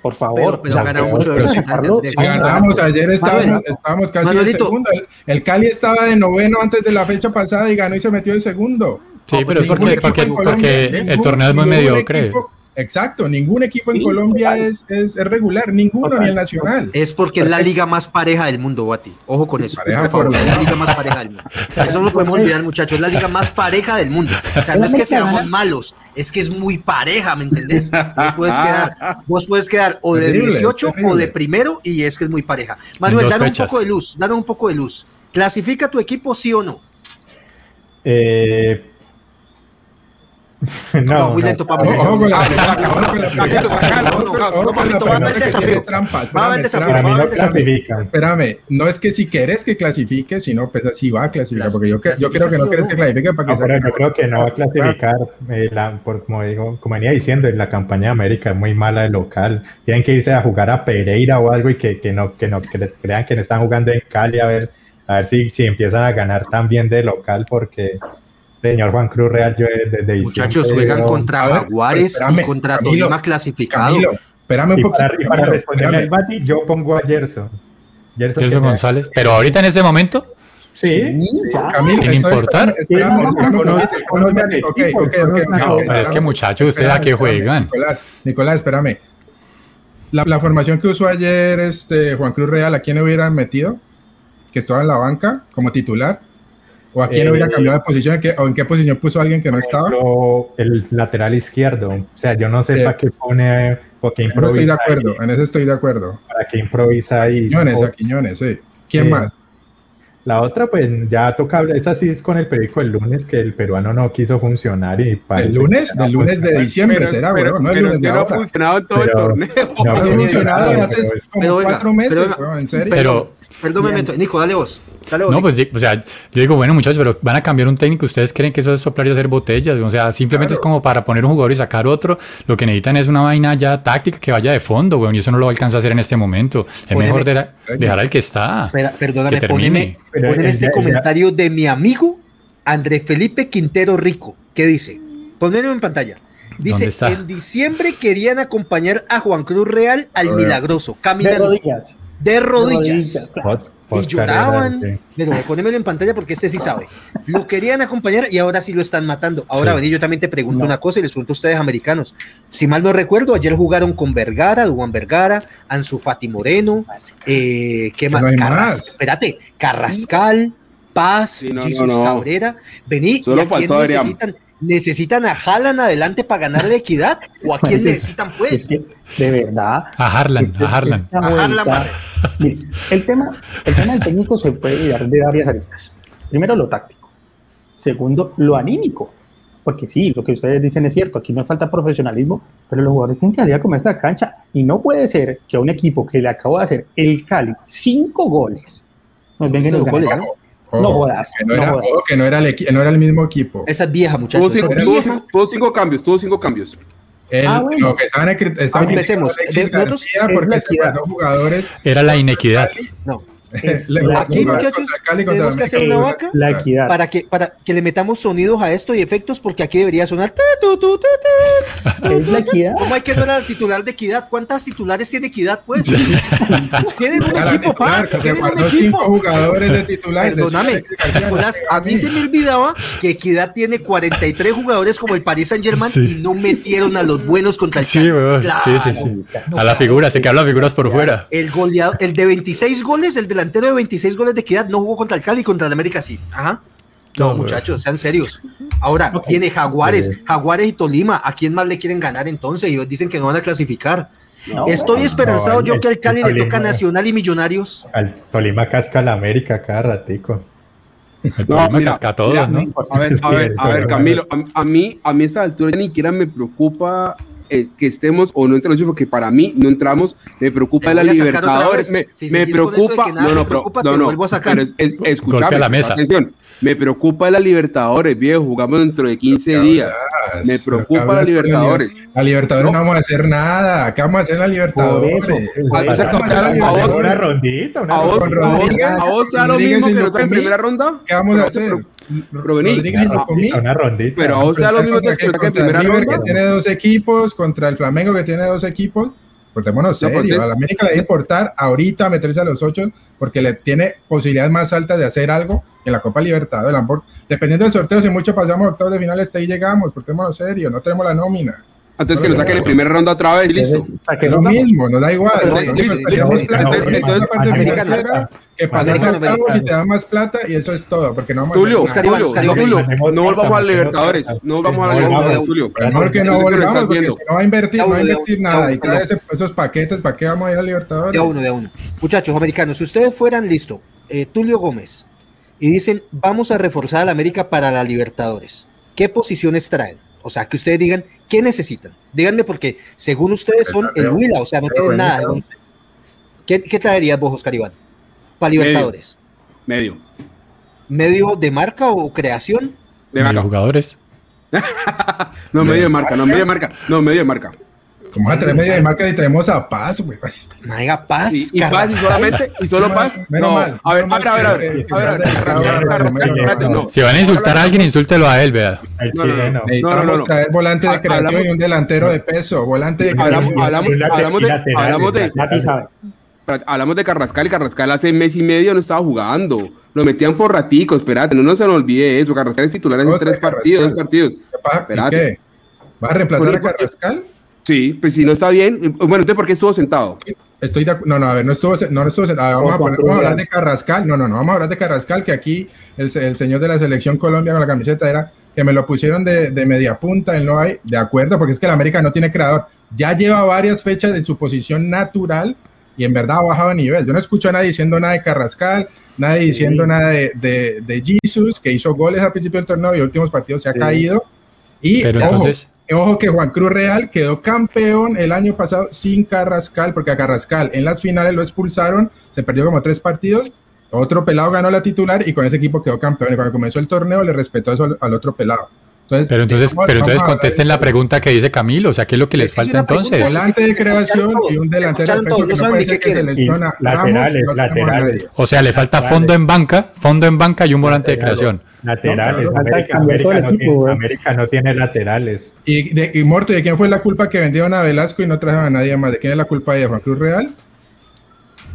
Por favor. Pero, ganamos mucho de ganamos, ayer estábamos, estábamos casi en segundo. El, Cali estaba de noveno antes de la fecha pasada y ganó y se metió de segundo. Sí, pero es porque, porque, el torneo es muy mediocre. Exacto, ningún equipo en Colombia es, es, regular, ninguno, ni el nacional. Es porque es la liga más pareja del mundo, Guati. Ojo con eso. Pareja por la liga más pareja del mundo. Eso no lo podemos olvidar, muchachos. Es la liga más pareja del mundo. O sea, no es que seamos malos, es que es muy pareja, ¿me entendés? Vos puedes quedar, vos puedes quedar o de 18 o de primero y es que es muy pareja. Manuel, dame un poco de luz, dame un poco de luz. ¿Clasifica tu equipo sí o no? Eh, no, muy lento, papi. Ojo con la Va a haber desafío. Espérame, no es que si quieres que clasifique, sino pues así va a clasificar, porque yo, yo creo que no quieres que clasifique para que Yo creo que no va a clasificar, eh, como digo, como venía diciendo, en la campaña de América es muy mala de local. Tienen que irse a jugar a Pereira o algo y que, que no, que no, que les crean que no están jugando en Cali a ver, a ver si, si empiezan a ganar también de local, porque Señor Juan Cruz Real, yo desde Muchachos, juegan contra Jaguares y contra Tolima clasificado. espérame un poquito. Y para, responderme al Bati, yo pongo a Gerson. Gerson, Gerson González. Pero ahorita en ese momento. Sí, Camilo, sin importar. Espérame, pero es que muchachos, ustedes a qué juegan. Nicolás, Nicolás, espérame. La, la, formación que usó ayer este Juan Cruz Real, ¿a quién hubieran metido? Que estaba en la banca como titular. ¿O a quién hubiera eh, cambiado de posición? ¿O en qué posición puso a alguien que no estaba? El lateral izquierdo. O sea, yo no sé para qué pone, o qué improvisa. estoy de acuerdo, en eso estoy de acuerdo. Para qué improvisa ahí. Quiñones, a Quiñones, sí. ¿Quién más? La otra, pues ya toca, esa sí es con el periódico el lunes, que el peruano no quiso funcionar y ¿El lunes? ¿El lunes de diciembre será, pero, no el lunes de no ha funcionado todo el torneo. No, ha funcionado hace como cuatro meses, en serio. Pero, Perdón, Nico, dale vos. no, pues, o sea, yo digo, bueno, muchachos, pero van a cambiar un técnico. ¿Ustedes creen que eso es soplar y hacer botellas? O sea, simplemente es como para poner un jugador y sacar otro. Lo que necesitan es una vaina ya táctica que vaya de fondo, weón, y eso no lo alcanza a hacer en este momento. Es mejor dejar al que está. perdóname, poneme, este comentario de mi amigo André Felipe Quintero Rico. ¿Qué dice? Ponmelo en pantalla. Dice, en diciembre querían acompañar a Juan Cruz Real al Milagroso, caminando de rodillas. Y lloraban. Pero ponémelo en pantalla porque este sí sabe. Lo querían acompañar y ahora sí lo están matando. Ahora, sí. yo también te pregunto una cosa y les pregunto a ustedes, americanos. Si mal no recuerdo, ayer jugaron con Vergara, Duan Vergara, Ansu Fati Moreno, eh, ¿qué más? Carras, espérate, Carrascal, Paz, sí, Cabrera. Vení, Solo y necesitan ¿Necesitan a Haaland adelante para ganar la equidad? ¿O a quién necesitan, pues? Es que, de verdad. A Harlan, este- a Harlan. A Harlan vuelta- Barre. Mire, el tema, el tema del técnico se puede dar de varias aristas. Primero, lo táctico. Segundo, lo anímico. Porque sí, lo que ustedes dicen es cierto, aquí no falta profesionalismo, pero los jugadores tienen que salir a comer esta cancha. Y no puede ser que a un equipo que le acabó de hacer el Cali cinco goles, nos vengan Cinco goles, ganen. ¿No? No Ojo, jodas, Que no, no era, jodas. ojo, que no era el, no era el mismo equipo. Esa es vieja, Tuvo muchachos. cinco, tuvo vieja. cinco- tuvo cinco cambios, tuvo cinco cambios. El- Ah, bueno. Lo que estaban, estaban Ah, empecemos. a Alexis De- nosotros- García es porque la se guardó jugadores. Era la inequidad. No. La Aquí, muchachos, contra tenemos que hacer una vaca La equidad. para que, para que le metamos sonidos a esto y efectos, porque aquí debería sonar. Es la equidad. ¿Cómo hay que no era titular de equidad? ¿Cuántas titulares tiene equidad, pues? Tienen un Para equipo, titular, Tienen un cinco jugadores de titular. Perdóname. Nicolás, a mí se me olvidaba que Equidad tiene 43 jugadores como el Paris Saint Germain Sí. y no metieron a los buenos contra el Sí. Claro. Sí, sí, sí. A la figura, se quedan las figuras por fuera. El goleador, el de 26 goles, el delantero de 26 goles de Equidad no jugó contra el Cali y contra el América sí. Ajá. No, No, muchachos, sean serios. Ahora Ok. viene Jaguares, Jaguares y Tolima. ¿A quién más le quieren ganar entonces? Y dicen que no van a clasificar. No, Estoy esperanzado no, yo el- que al Cali le toca Nacional y Millonarios. Al Tolima casca a la América cada ratico. El No, Tolima mira, casca a todos, mira, ¿no? A ver, a ver, a ver, Camilo, a, a mí, a mí a esta altura ni siquiera me preocupa eh, que estemos o no entre los porque para mí no entramos, me preocupa la Libertadores, me, Si preocupa, que nada no, no, preocupa, no, no, vuelvo a sacar. pero es, es- la mesa. atención, me preocupa la Libertadores, viejo, jugamos dentro de 15 días, me preocupa la Libertadores. La Libertadores no. vamos a hacer nada. ¿Qué vamos a hacer la Libertadores? Por eso, A ver, ¿Qué vamos a la a vos- ¿A vos, a vos, a vos a a vos te da lo mismo que nosotros en contra el primera River, ronda. que tiene dos equipos, contra el Flamengo que tiene dos equipos. Portémonos No, serio. porque- A la América le debe importar ahorita meterse a los ocho porque le tiene posibilidades más altas de hacer algo en la Copa Libertadores. Dependiendo del sorteo, si mucho pasamos octavos de final, hasta ahí llegamos. Portémonos serio, no tenemos la nómina. Antes que nos saquen en primera ronda otra vez y listo. Entonces, ¿para qué Es lo mismo, nos da igual. Entonces- Americano, financiera, que pasas octavos y te da más plata y eso es todo, porque no vamos Tulio, Tulio, no, no volvamos a Libertadores, no volvamos a No Libertadores. Tulio. Mejor que no volvamos, porque si no va a invertir, no va a invertir nada. Y trae esos paquetes, ¿para qué vamos a ir a Libertadores? De a uno, de uno. Muchachos, americanos, si ustedes fueran, listo, eh, Tulio Gómez, y dicen, vamos a reforzar a la América para la Libertadores, ¿qué posiciones traen? O sea, que ustedes digan, ¿qué necesitan? Díganme porque según ustedes son el Huila, o sea, no tienen nada. ¿Qué, ¿Qué traerías vos, Oscar Iván? Para Libertadores. Medio. ¿Medio de marca o creación? De marca. los jugadores. No, medio de marca, no, medio de marca. No, medio de marca. Como a tres media de marca y tenemos a Paz, güey. Maiga Paz, Y, y paz y solamente, y solo paz. Menos No, mal, a ver, a ver, a ver, a ver, a. Si van a insultar a alguien, insúltelo a él, vea. El No, no, no. Necesitamos traer volante de creación hablamos- y un delantero de peso. Volante de Hablamos, creación. hablamos, de, hablamos de, hablamos de Carrascal y Carrascal hace mes y medio no estaba jugando. Lo metían por ratico, espérate, no, no se nos olvide eso. Carrascal es titular en tres Carrascal. partidos, dos partidos. ¿Qué. ¿Va a reemplazar a Carrascal? Sí, pues si no está bien. Bueno, entonces, ¿por qué estuvo sentado? Estoy de acu- no, no, a ver, no estuvo, no estuvo, ver, vamos, a Juan poner- Cruz vamos a hablar de Carrascal, no, no, no, vamos a hablar de Carrascal, que aquí el, se- el señor de la selección Colombia con la camiseta era que me lo pusieron de, de media punta, él no hay, de acuerdo, porque es que el América no tiene creador, ya lleva varias fechas en su posición natural y en verdad ha bajado de nivel, yo no escucho a nadie diciendo nada de Carrascal, nadie diciendo nada de, de, de Jesus, que hizo goles al principio del torneo y últimos partidos se ha Sí. caído, y Pero ojo, entonces- Ojo que Juan Cruz Real quedó campeón el año pasado sin Carrascal, porque a Carrascal en las finales lo expulsaron, se perdió como tres partidos, otro pelado ganó la titular y con ese equipo quedó campeón. Y cuando comenzó el torneo le respetó eso al, al otro pelado. Entonces, Pero entonces, pero entonces contesten la pregunta que dice Camilo. O sea, ¿qué es lo que les falta entonces? Volante de creación y un delantero de peso que no no puede ser que se lesiona. Laterales, Ramos, no laterales. O sea, le falta fondo en banca, fondo en banca y un volante de creación. Laterales. No, América, América no equipo, tiene, güey. América no tiene laterales. Y, de, y Morto, ¿de quién fue la culpa que vendieron a Velasco y no trajeron a nadie más? ¿De quién es la culpa de Juan Cruz Real?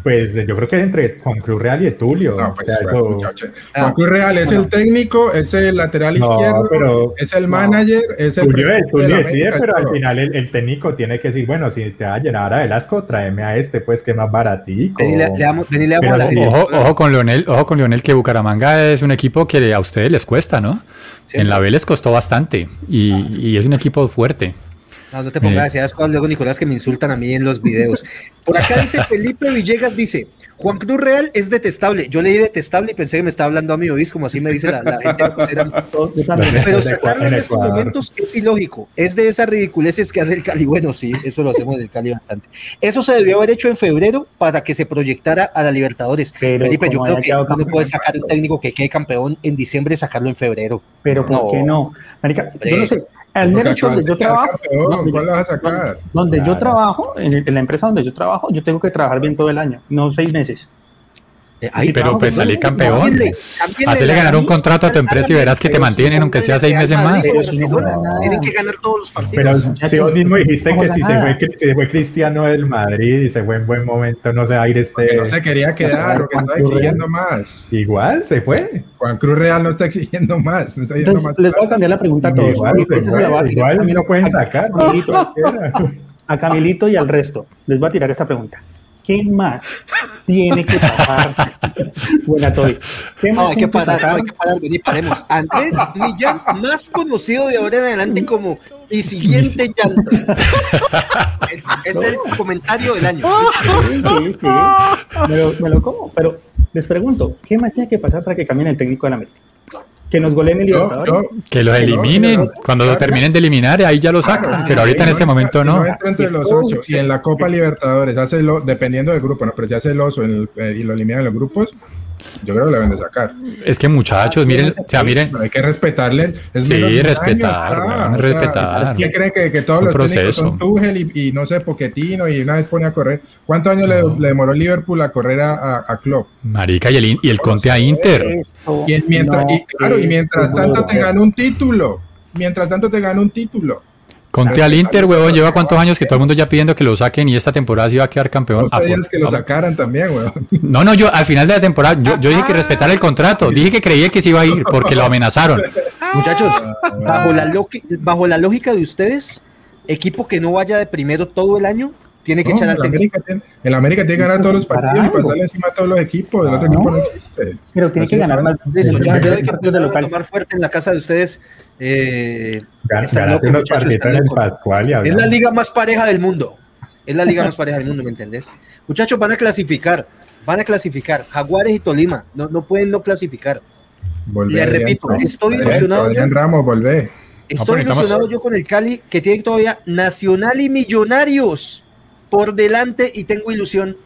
Pues yo creo que es entre Juan Cruz Real y Tulio. No, pues, O sea, bueno, eso- muchacho. Juan Cruz Real es el técnico, es el lateral No, izquierdo, pero- es el manager, es el Tulio, presidente Tulio decide, América, pero al final el, el técnico tiene que decir, bueno, si te va a llenar a Velasco, tráeme a este, pues que es más baratico. Le, damos, Pero la. Ojo, ojo con Leonel, ojo con Leonel, que Bucaramanga es un equipo que a ustedes les cuesta, ¿no? Sí. En la B les costó bastante y, y es un equipo fuerte. No, no te pongas Eh. así. Luego, Nicolás, que me insultan a mí en los videos. Por acá dice Felipe Villegas, dice, Juan Cruz Real es detestable. Yo leí detestable y pensé que me estaba hablando a mí, ¿oís? Como así me dice la, la gente. pues, era-. Pero sacarlo en estos momentos es ilógico. Es de esas ridiculeces que hace el Cali. Bueno, sí, eso lo hacemos en el Cali bastante. Eso se debió haber hecho en febrero para que se proyectara a la Libertadores. Pero Felipe, yo creo que uno puede sacar un técnico que quede campeón en diciembre y sacarlo en febrero. Pero ¿por No. qué no? Marica, yo no sé. Al Porque menos donde yo trabajo, campeón, no, ¿cuál mira, vas a sacar? donde yo trabajo, en, el- en la empresa donde yo trabajo, yo tengo que trabajar bien todo el año, no seis meses. Eh, ahí, Pero pues con salir campeón. la ganar un contrato a tu empresa y verás que te pero mantienen, aunque sea seis meses más. Pero. Tienen que ganar todos los Pero partidos. si vos mismo dijiste que si se, fue, si se fue Cristiano del Madrid y se fue en buen momento, no se va a ir Que este. no se quería quedar o que estaba exigiendo más. Igual se fue. Juan Cruz Real no está exigiendo más, no está exigiendo Entonces, más. les voy a cambiar la pregunta a todos. Igual, voy a igual, tirar igual a Camilo- no pueden sacar. a Camilito y al resto. Les voy a tirar esta pregunta. ¿Qué más tiene que pasar? Buena, Toy. ¿Qué más No, hay que parar, no, hay que parar, vení, paremos. Andrés Millán, más conocido de ahora en adelante como y siguiente llanto. Es, es el comentario del año. Sí, sí, sí. Me lo, me lo como. Pero les pregunto, ¿qué más tiene que pasar para que cambien el técnico de la América? Que nos goleen el Yo, Libertadores. yo, Que los no, eliminen. no, Cuando lo terminen de eliminar, ahí ya lo sacas. Claro, Pero ahorita en este momento si no. entra entre los ocho y en la Copa Libertadores hace lo, dependiendo del grupo, no, pero si hace el oso en el- eh, y lo eliminan en los grupos, yo creo que lo deben de sacar. Es que muchachos, miren, o sea, miren, Pero hay que respetarle. Es Sí, respetar, año, weón, o sea, respetar. ¿Qué creen que, que todos los técnicos son proceso. Tuchel y, y no sé, Poquetino y una vez pone a correr? ¿Cuántos años le, le demoró Liverpool a correr a, a, a Klopp? marica, y el, y el Conte a Inter. Y, mientras, no y, claro, y mientras tanto te gana un título. Mientras tanto te gana un título. Conte al Inter, huevón, lleva cuántos años que todo el mundo ya pidiendo que lo saquen y esta temporada sí va a quedar campeón. No sabías que lo sacaran también, weón. No, no, yo al final de la temporada, yo, yo dije que respetara el contrato, dije que creía que se iba a ir porque lo amenazaron. Muchachos, Ah, bajo la, bajo la lógica de ustedes, equipo que no vaya de primero todo el año, tiene que No, echar al el. América tiene, el América tiene que ganar todos los partidos y pasarle encima a todos los equipos. El otro equipo no existe. Pero tiene Así que ganar más. Listo, ya, ya hay que partidos de empezar a local. tomar fuerte en la casa de ustedes. Eh, Gan- están Ganaste locos, unos muchachos, partidos están en el locos. Pascual y Es la liga más pareja del mundo. Es la liga más pareja del mundo, ¿me entendés? Muchachos, van a clasificar. Van a clasificar. Jaguares y Tolima. No, no pueden no clasificar. Volvé, Le Adrián, repito, estoy ilusionado Adrián. Ramos, volvé. Estoy necesitamos- ilusionado yo con el Cali, que tiene todavía Nacional y Millonarios por delante y tengo ilusión.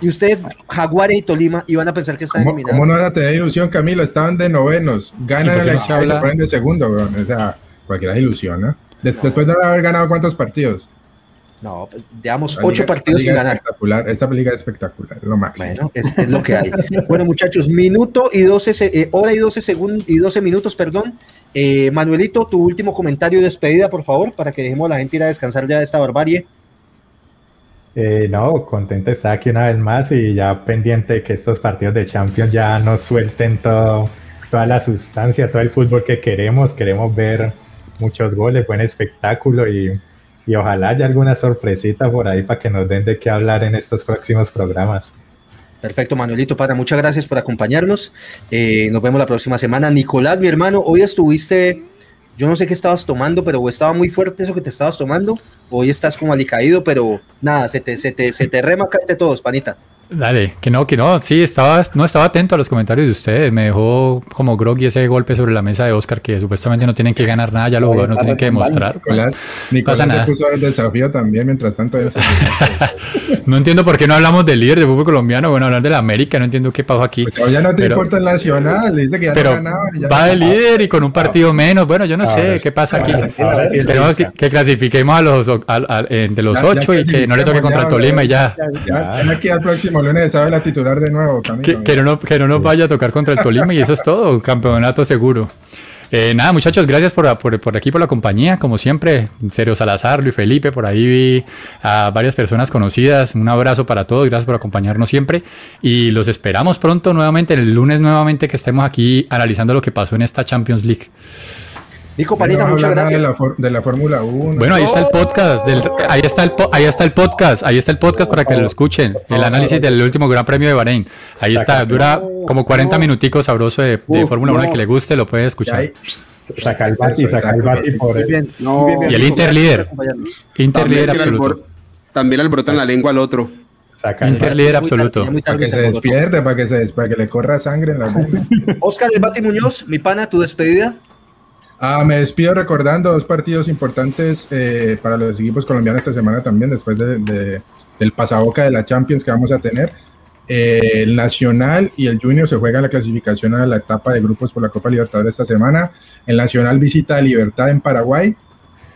Y ustedes, Jaguares y Tolima, iban a pensar que están ¿Cómo, eliminados. cómo no vas a tener ilusión, Camilo? Estaban de novenos. ¿Y Ganan el equipo y se ponen de segundo, weón. O sea, cualquiera es ilusión, ¿no? De- Después de haber ganado cuántos partidos. No, llevamos La ocho partidos sin ganar. Espectacular. Esta liga es espectacular, lo máximo. Bueno, es, es lo que hay. Bueno, muchachos, minuto y 12, se- eh, hora y 12 segundos y 12 minutos, perdón. Eh, Manuelito, tu último comentario de despedida, por favor, para que dejemos a la gente ir a descansar ya de esta barbarie. Eh, no, contento de estar aquí una vez más y ya pendiente de que estos partidos de Champions ya nos suelten todo, toda la sustancia, todo el fútbol que queremos. Queremos ver muchos goles, buen espectáculo y, y ojalá haya alguna sorpresita por ahí para que nos den de qué hablar en estos próximos programas. Perfecto, Manuelito, para muchas gracias por acompañarnos. Eh, nos vemos la próxima semana. Nicolás, mi hermano, hoy estuviste, yo no sé qué estabas tomando, pero estaba muy fuerte eso que te estabas tomando. Hoy estás como alicaído, pero nada, se te, se te, se te todos, panita. Dale, que no, que no, sí, estaba, no estaba atento a los comentarios de ustedes, me dejó como groggy ese golpe sobre la mesa de Oscar que supuestamente no tienen que ganar nada, ya los jugadores no tienen que demostrar. Nicolás, Nicolás pasa se nada. puso el desafío también, mientras tanto. se- No entiendo por qué no hablamos del líder de fútbol colombiano, bueno, hablar de la América, no entiendo qué pasó aquí. Pues ya no te Pero- importa el nacional, dice que ya Pero no ganaban. y ya va no- de líder y con un partido menos. Bueno, yo no sé qué pasa aquí. sí Esperemos que, clasifiquemos a los de los Ya- ya ocho y que no le toque contra Tolima y ya. Ya, ya aquí al próximo lunes sabe la titular de nuevo, Camilo. Que, que no, que no nos vaya a tocar contra el Tolima y eso es todo, campeonato seguro. Eh, nada, muchachos, gracias por, por, por, aquí, por la compañía, como siempre. Sergio Salazar, Luis Felipe, por ahí vi a varias personas conocidas. Un abrazo para todos, gracias por acompañarnos siempre. Y los esperamos pronto nuevamente, el lunes nuevamente, que estemos aquí analizando lo que pasó en esta Champions League. Nico Panita, muchas gracias. De la, de la Fórmula 1. Bueno, ahí está el podcast. Del, ahí, está el, ahí está el podcast. Ahí está el podcast para que lo escuchen. El análisis del último Gran Premio de Bahrein. Ahí está. Dura como 40 minuticos sabroso de, de Fórmula 1. Que le guste, lo puede escuchar. Saca el bati, saca el bati por bien. No, y el Inter líder. Inter líder absoluto. También alborotan la lengua al otro. Saca Inter líder absoluto. Para que se despierte, para que, se, para que le corra sangre en la vena. Oscar El Bati Muñoz, mi pana, tu despedida. Ah, me despido recordando dos partidos importantes eh, para los equipos colombianos esta semana también, después de, de, del pasaboca de la Champions que vamos a tener. Eh, el Nacional y el Junior se juegan la clasificación a la etapa de grupos por la Copa Libertadores esta semana. El Nacional visita a Libertad en Paraguay.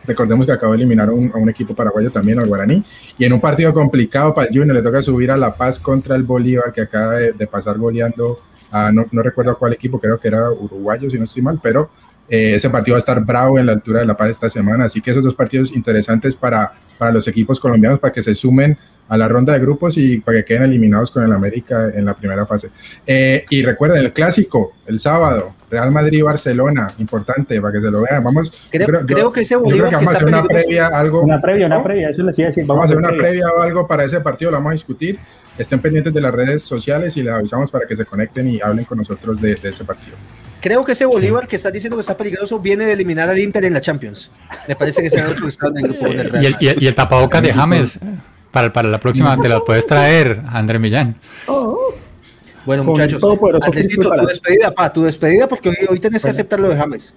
Recordemos que acabó de eliminar un, a un, equipo paraguayo también, al Guaraní. Y en un partido complicado para el Junior le toca subir a La Paz contra el Bolívar, que acaba de, de pasar goleando a, no, no recuerdo a cuál equipo, creo que era uruguayo, si no estoy mal, pero eh, ese partido va a estar bravo en la altura de La Paz esta semana, así que esos dos partidos interesantes para, para los equipos colombianos, para que se sumen a la ronda de grupos y para que queden eliminados con el América en la primera fase. Eh, y recuerden, el clásico, el sábado, Real Madrid-Barcelona, importante, para que se lo vean. Vamos, creo, creo, creo que ese Bolívar creo que vamos a hacer una previa, algo. Una previa, una previa, eso les iba a decir. Vamos, vamos a hacer una previa o algo para ese partido, lo vamos a discutir. Estén pendientes de las redes sociales y les avisamos para que se conecten y hablen con nosotros de, de ese partido. Creo que ese Bolívar sí. que estás diciendo que está peligroso viene de eliminar al Inter en la Champions. Me parece que se ha otro estado en el grupo del Real. Y el, y el, y el tapabocas de James, para, para la próxima te lo puedes traer, André Millán. Oh. Bueno, muchachos, Andresito, tu despedida, pa, tu despedida, porque hoy, hoy tenés que aceptar lo de James.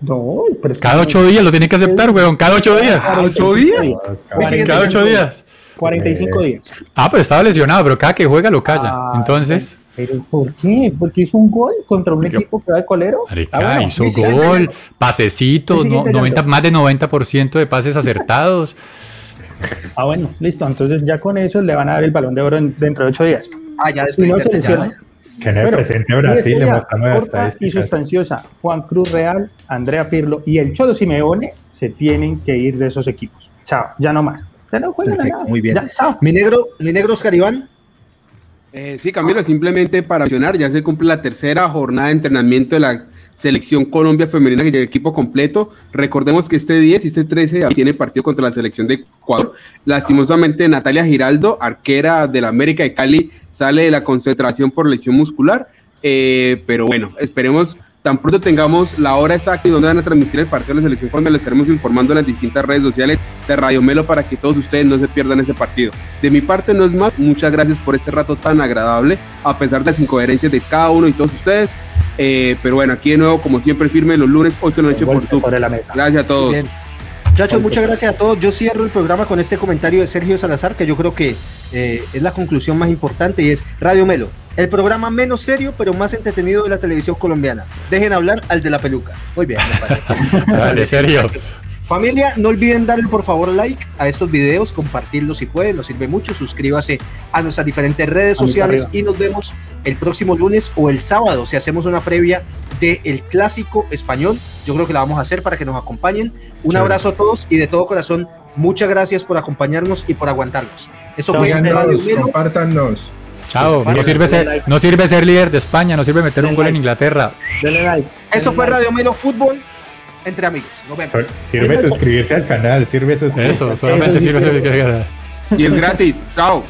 No, pero cada ocho días lo tienes que aceptar, weón. Cada ocho días. ¿Cada ocho días? Cada ocho días. 45 días. Ah, pero estaba lesionado, pero cada que juega lo calla. Ah, Entonces. ¿Pero por qué? Porque hizo un gol contra un Porque, equipo que va de colero. Marica, ah, bueno. hizo gol, pasecitos, no, 90, más de 90% de pases acertados. Ah, bueno, listo. Entonces ya con eso le van a dar el balón de oro en, dentro de ocho días. Ah, ya después. no se lesiona. Que en el presente Brasil le mostramos las estadísticas. Y sustanciosa, Juan Cruz Real, Andrea Pirlo y el Cholo Simeone se tienen que ir de esos equipos. Chao, ya no más. No Perfecto, nada. muy bien. Ya, mi negro, mi negro Oscar Iván. Eh, sí, Camilo, simplemente para mencionar, ya se cumple la tercera jornada de entrenamiento de la selección Colombia femenina que llega equipo completo. Recordemos que este 10 y este 13 tiene partido contra la selección de Ecuador. Lastimosamente, Natalia Giraldo, arquera del América de Cali, sale de la concentración por lesión muscular. Eh, pero bueno, esperemos tan pronto tengamos la hora exacta y donde van a transmitir el partido de la selección cuando les estaremos informando en las distintas redes sociales de Radio Melo para que todos ustedes no se pierdan ese partido. De mi parte no es más, muchas gracias por este rato tan agradable, a pesar de las incoherencias de cada uno y todos ustedes. Eh, pero bueno, aquí de nuevo, como siempre, firme los lunes 8 de la noche por tu. Gracias a todos. Bien. Muchachos, muchas gracias a todos. Yo cierro el programa con este comentario de Sergio Salazar, que yo creo que eh, es la conclusión más importante y es Radio Melo, el programa menos serio pero más entretenido de la televisión colombiana. Dejen hablar al de la peluca. Muy bien, me Dale, Sergio. Familia, no olviden darle por favor like a estos videos, compartirlos si pueden, nos sirve mucho. Suscríbase a nuestras diferentes redes sociales y nos vemos el próximo lunes o el sábado si hacemos una previa del el clásico español. Yo creo que la vamos a hacer para que nos acompañen. Un sí. abrazo a todos y de todo corazón, muchas gracias por acompañarnos y por aguantarnos. Esto fue Radio. Compártanos. Chao, no sirve, ser, no sirve ser líder de España, no sirve meter un gol en Inglaterra. Like. Eso fue Radio Melo Fútbol entre amigos. Nos vemos. Sirve suscribirse al canal, sirve suscribirse. Eso, solamente sirve suscribirse al canal. Y es gratis. Chao.